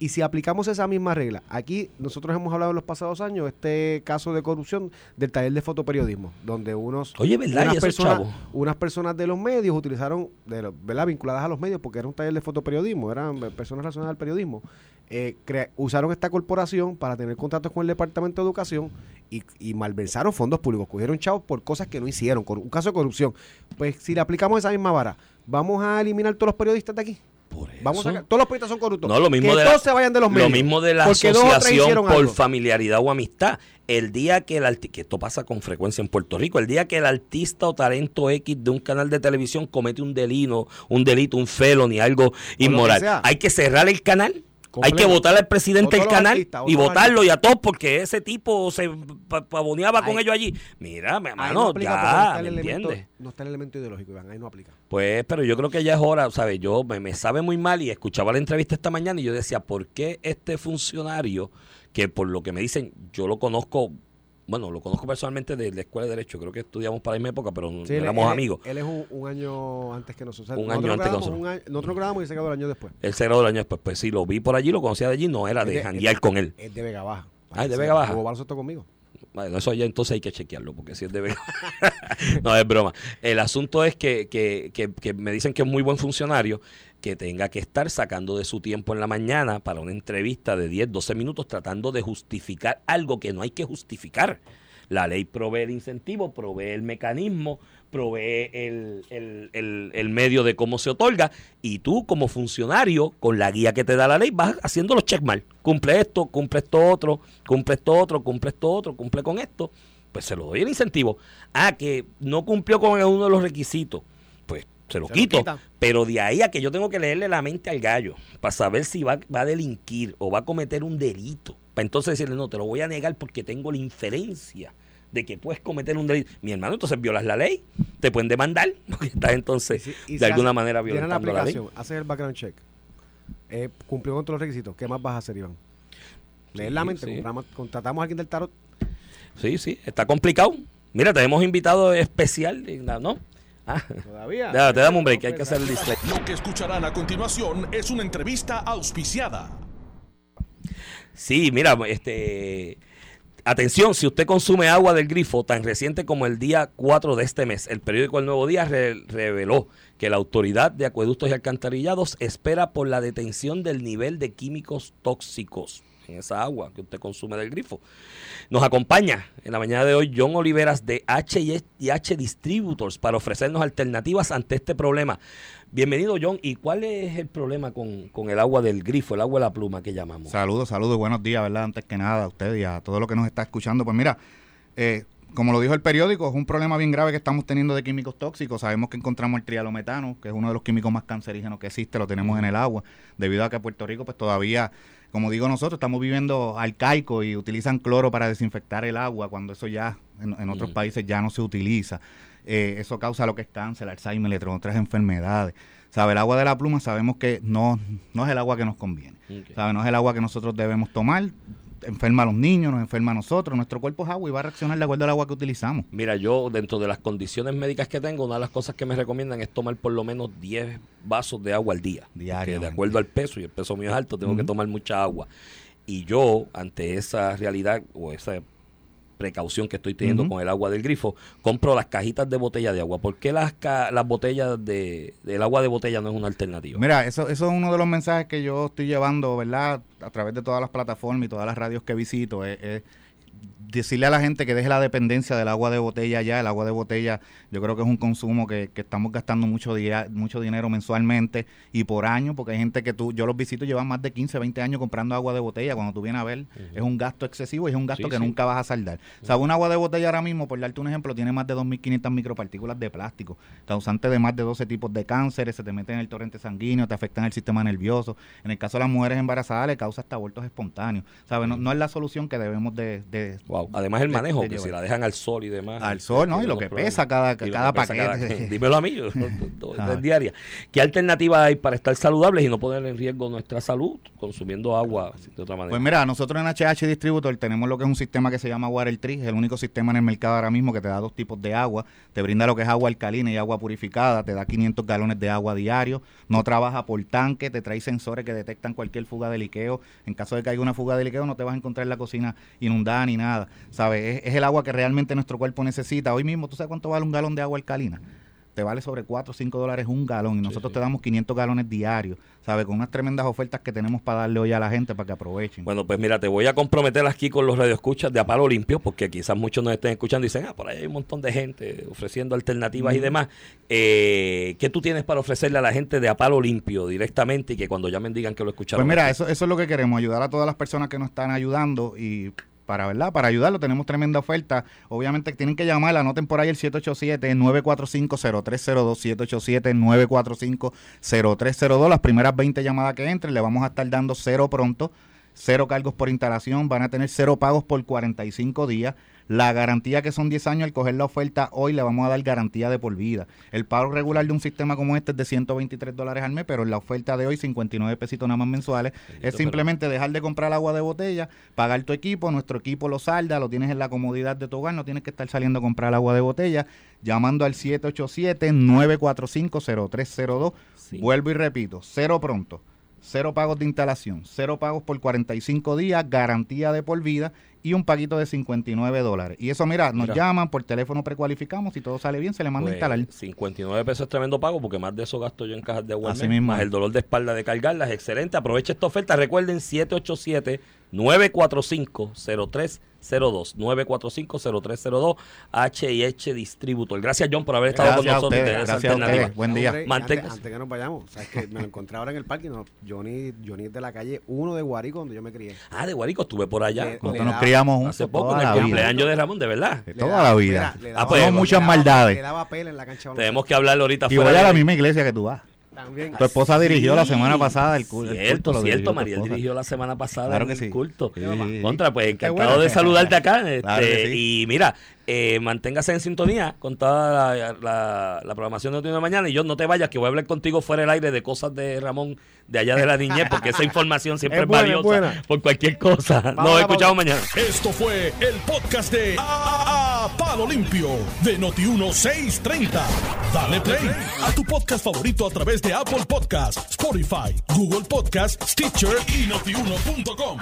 Y si aplicamos esa misma regla, aquí nosotros hemos hablado en los pasados años este caso de corrupción del taller de fotoperiodismo, donde unos
Oye, ¿verdad?
Unas personas, unas personas de los medios utilizaron, de los- ¿verdad? vinculadas a los medios, porque era un taller de fotoperiodismo, eran personas relacionadas al periodismo, eh, usaron esta corporación para tener contratos con el Departamento de Educación y, y malversaron fondos públicos, cogieron chavos por cosas que no hicieron, un caso de corrupción. Pues si le aplicamos esa misma vara, ¿vamos a eliminar todos los periodistas de aquí?
Por
Vamos a
eso.
todos los periodistas son corruptos.
No, lo mismo
que
de la,
todos se vayan de los medios.
Lo mismo de la asociación por
algo.
familiaridad o amistad. El día que el artista, que esto pasa con frecuencia en Puerto Rico, el día que el artista o talento X de un canal de televisión comete un delito, un delito, un felony, algo inmoral, hay que cerrar el canal. Hay que votar al presidente del canal
artistas,
y votarlo y a todos porque ese tipo se pa- pavoneaba con ellos allí. Mira, mi hermano,
no no
ya,
el
¿me
elemento,
entiendes?
no está el elemento ideológico, Iván, ahí no aplica.
Pues, pero yo creo que ya es hora, ¿sabes? Yo me, me sabe muy mal y escuchaba la entrevista esta mañana y yo decía, ¿por qué este funcionario, que por lo que me dicen, yo lo conozco, bueno, lo conozco personalmente de la Escuela de Derecho, creo que estudiamos para la misma época, pero
Sí,
éramos
él-
amigos.
Él es un, un año antes que nosotros.
Un
nosotros
año antes que nosotros.
año- nosotros grabamos y se quedó el año después.
Él se graduó el año después, pues sí, lo vi por allí, lo conocía de allí, no era
Es
de janguear con él.
Es de Vega Baja.
Ah, es de Vega Baja.
Jugó baloncesto conmigo.
Bueno, eso ya entonces hay que chequearlo, porque si es de verdad. no, es broma. El asunto es que, que, que, que me dicen que es muy buen funcionario, que tenga que estar sacando de su tiempo en la mañana para una entrevista de 10, 12 minutos tratando de justificar algo que no hay que justificar. La ley provee el incentivo, provee el mecanismo, provee el, el- el- medio de cómo se otorga y tú como funcionario, con la guía que te da la ley, vas haciendo los checkmark. Cumple esto, cumple esto otro, cumple esto otro, cumple esto otro, cumple con esto. Pues se lo doy el incentivo. Ah, que no cumplió con uno de los requisitos. Pues se lo
Se
quito. pero de ahí a que yo tengo que leerle la mente al gallo para saber si va, va a delinquir o va a cometer un delito. Para entonces decirle, no, te lo voy a negar porque tengo la inferencia de que puedes cometer un delito. Mi hermano, entonces violas la ley, te pueden demandar, porque estás entonces
Y si- y
de
si
alguna
hace-
manera
Tienes la
ley.
haces el background check. Eh, cumplió con todos los requisitos. ¿Qué más vas a hacer, Iván? Leer la mente.
sí.
contratamos a alguien del tarot.
Sí, sí, está complicado. Mira, tenemos invitado especial, ¿no? Ah,
Todavía.
ya, te damos un break, hay que hacer el display.
Lo que escucharán a continuación es una entrevista auspiciada.
Sí, mira, este. Atención, si usted consume agua del grifo tan reciente como el día 4 de este mes, el periódico El Nuevo Día re- reveló que la Autoridad de Acueductos y Alcantarillados espera por la detención del nivel de químicos tóxicos en esa agua que usted consume del grifo. Nos acompaña en la mañana de hoy John Oliveras de H y H Distributors para ofrecernos alternativas ante este problema. Bienvenido, John. ¿Y cuál es el problema con, con el agua del grifo, el agua de la pluma que llamamos?
Saludos, saludos, buenos días, ¿verdad? Antes que nada a usted y a todo lo que nos está escuchando. Pues mira, eh, como lo dijo el periódico, es un problema bien grave que estamos teniendo de químicos tóxicos. Sabemos que encontramos el trialometano, que es uno de los químicos más cancerígenos que existe, lo tenemos en el agua, debido a que Puerto Rico pues todavía, como digo nosotros, estamos viviendo arcaico y utilizan cloro para desinfectar el agua, cuando eso ya en, en otros
Ujú.
países ya no se utiliza. Eh, eso causa lo que es cáncer, Alzheimer, entre otras enfermedades. ¿Sabe? El agua de la pluma sabemos que no, no es el agua que nos conviene.
Ok.
¿Sabe? No es el agua que nosotros debemos tomar. Enferma a los niños, nos enferma a nosotros. Nuestro cuerpo es agua y va a reaccionar de acuerdo al agua que utilizamos.
Mira, yo dentro de las condiciones médicas que tengo, una de las cosas que me recomiendan es tomar por lo menos 10 vasos de agua al día. Que de acuerdo al peso, y el peso mío es alto, tengo que tomar mucha agua. Y yo, ante esa realidad o esa precaución que estoy teniendo con el agua del grifo, compro las cajitas de botella de agua. ¿Por qué las, ca- las botellas de, del agua de botella no es una alternativa?
Mira, eso, eso es uno de los mensajes que yo estoy llevando, ¿verdad? A través de todas las plataformas y todas las radios que visito. Es, es decirle a la gente que deje la dependencia del agua de botella ya. El agua de botella yo creo que es un consumo que, que estamos gastando mucho, día, mucho dinero mensualmente y por año, porque hay gente que tú, yo los visito, llevan más de 15, 20 años comprando agua de botella. Cuando tú vienes a ver, es un gasto excesivo y es un gasto
Sí,
que
sí.
nunca vas a saldar. O sea, un agua de botella ahora mismo, por darte un ejemplo, tiene más de 2.500 micropartículas de plástico, causante de más de 12 tipos de cánceres, se te meten en el torrente sanguíneo, te afectan el sistema nervioso. En el caso de las mujeres embarazadas, le causa hasta abortos espontáneos. ¿Sabes? No, no es la solución que debemos de... de-
Wow. Además el manejo,
de
que si la dejan al sol y demás.
Al sol, ¿no? Y lo que
problemas.
pesa cada- cada paquete.
dímelo a mí, yo,
Ajá.
diaria. ¿Qué alternativa hay para estar saludables y no poner en riesgo nuestra salud consumiendo agua de otra manera?
Pues mira, nosotros en HH Distributor tenemos lo que es un sistema que se llama Water Tree, es el único sistema en el mercado ahora mismo que te da dos tipos de agua, te brinda lo que es agua alcalina y agua purificada, te da 500 galones de agua diario, no trabaja por tanque, te trae sensores que detectan cualquier fuga de liqueo, en caso de que haya una fuga de liqueo no te vas a encontrar la cocina inundada ni nada, ¿sabes? Es, es el agua que realmente nuestro cuerpo necesita. Hoy mismo, ¿tú sabes cuánto vale un galón de agua alcalina? te vale sobre 4 o 5 dólares un galón y nosotros te damos 500 galones diarios, ¿sabes? Con unas tremendas ofertas que tenemos para darle hoy a la gente para que aprovechen.
Bueno, pues mira, te voy a comprometer aquí con los radioescuchas de a palo limpio, porque quizás muchos nos estén escuchando y dicen, ah, por ahí hay un montón de gente ofreciendo alternativas y demás. Eh, ¿Qué tú tienes para ofrecerle a la gente de a palo limpio directamente y que cuando llamen digan que lo escucharon?
Pues mira,
aquí?
eso, eso es lo que queremos, ayudar a todas las personas que nos están ayudando y para verdad, para ayudarlo tenemos tremenda oferta. Obviamente tienen que llamar, anoten por ahí el 787-945-0302, 787-945-0302. Las primeras 20 llamadas que entren le vamos a estar dando cero pronto, cero cargos por instalación, van a tener cero pagos por 45 días. La garantía que son 10 años, al coger la oferta hoy le vamos a dar garantía de por vida. El pago regular de un sistema como este es de 123 dólares al mes, pero en la oferta de hoy 59 pesitos nada más mensuales. Es simplemente dejar de comprar agua de botella, pagar tu equipo, nuestro equipo lo salda, lo tienes en la comodidad de tu hogar, no tienes que estar saliendo a comprar agua de botella, llamando al 787-945-0302.
Sí.
Vuelvo y repito, cero pronto, cero pagos de instalación, cero pagos por 45 días, garantía de por vida y un paguito de 59 dólares. Y eso, mira, nos
Mira.
llaman, por teléfono precualificamos, si todo sale bien, se le manda a
Pues,
instalar.
59 pesos es tremendo pago porque más de eso gasto yo en cajas de al
Así mismo
Más el dolor de espalda de cargarlas. Excelente. Aprovecha esta oferta. Recuerden 787-945-0302. 945-0302. H&H Distributor. Gracias, John, por haber estado
Gracias
con nosotros.
ustedes, gracias a
alternativa.
ustedes. Buen día.
Antes, antes que nos vayamos, sabes que me lo encontré ahora en el parque. No, Johnny, Johnny es de la calle 1 de Guarico, donde yo me crié.
Ah, de Guarico, estuve por allá.
Le-
Nosotros
le
nos
daba-
criamos juntos
Hace poco, en el cumpleaños de Ramón, de verdad.
De toda la vida.
mira, le
Ah, pues,
le
muchas
daba-
maldades.
Le daba pela en la cancha. de
Tenemos que hablarlo ahorita
Y voy
fuera
a la misma iglesia que tú vas.
También.
Tu esposa dirigió la semana pasada el culto. el
Cierto,
dirigió
cierto. Mariel dirigió la semana pasada
Claro que
el
sí.
culto.
Sí.
Contra, pues encantado
bueno.
de saludarte acá. este,
Claro que sí.
Y mira, eh, manténgase en sintonía con toda la, la- la programación de Noticias de Mañana. Y yo no te vayas, que voy a hablar contigo fuera del aire de cosas de Ramón de allá de la niñez, porque esa información siempre
Es
es,
buena,
valiosa
buena.
por cualquier cosa.
Vamos a
Nos escuchamos mañana.
Esto fue el podcast de A, A- Palo Limpio de Noti1630. Dale play a tu podcast favorito a través de Apple Podcasts, Spotify, Google Podcasts, Stitcher y notiuno.com.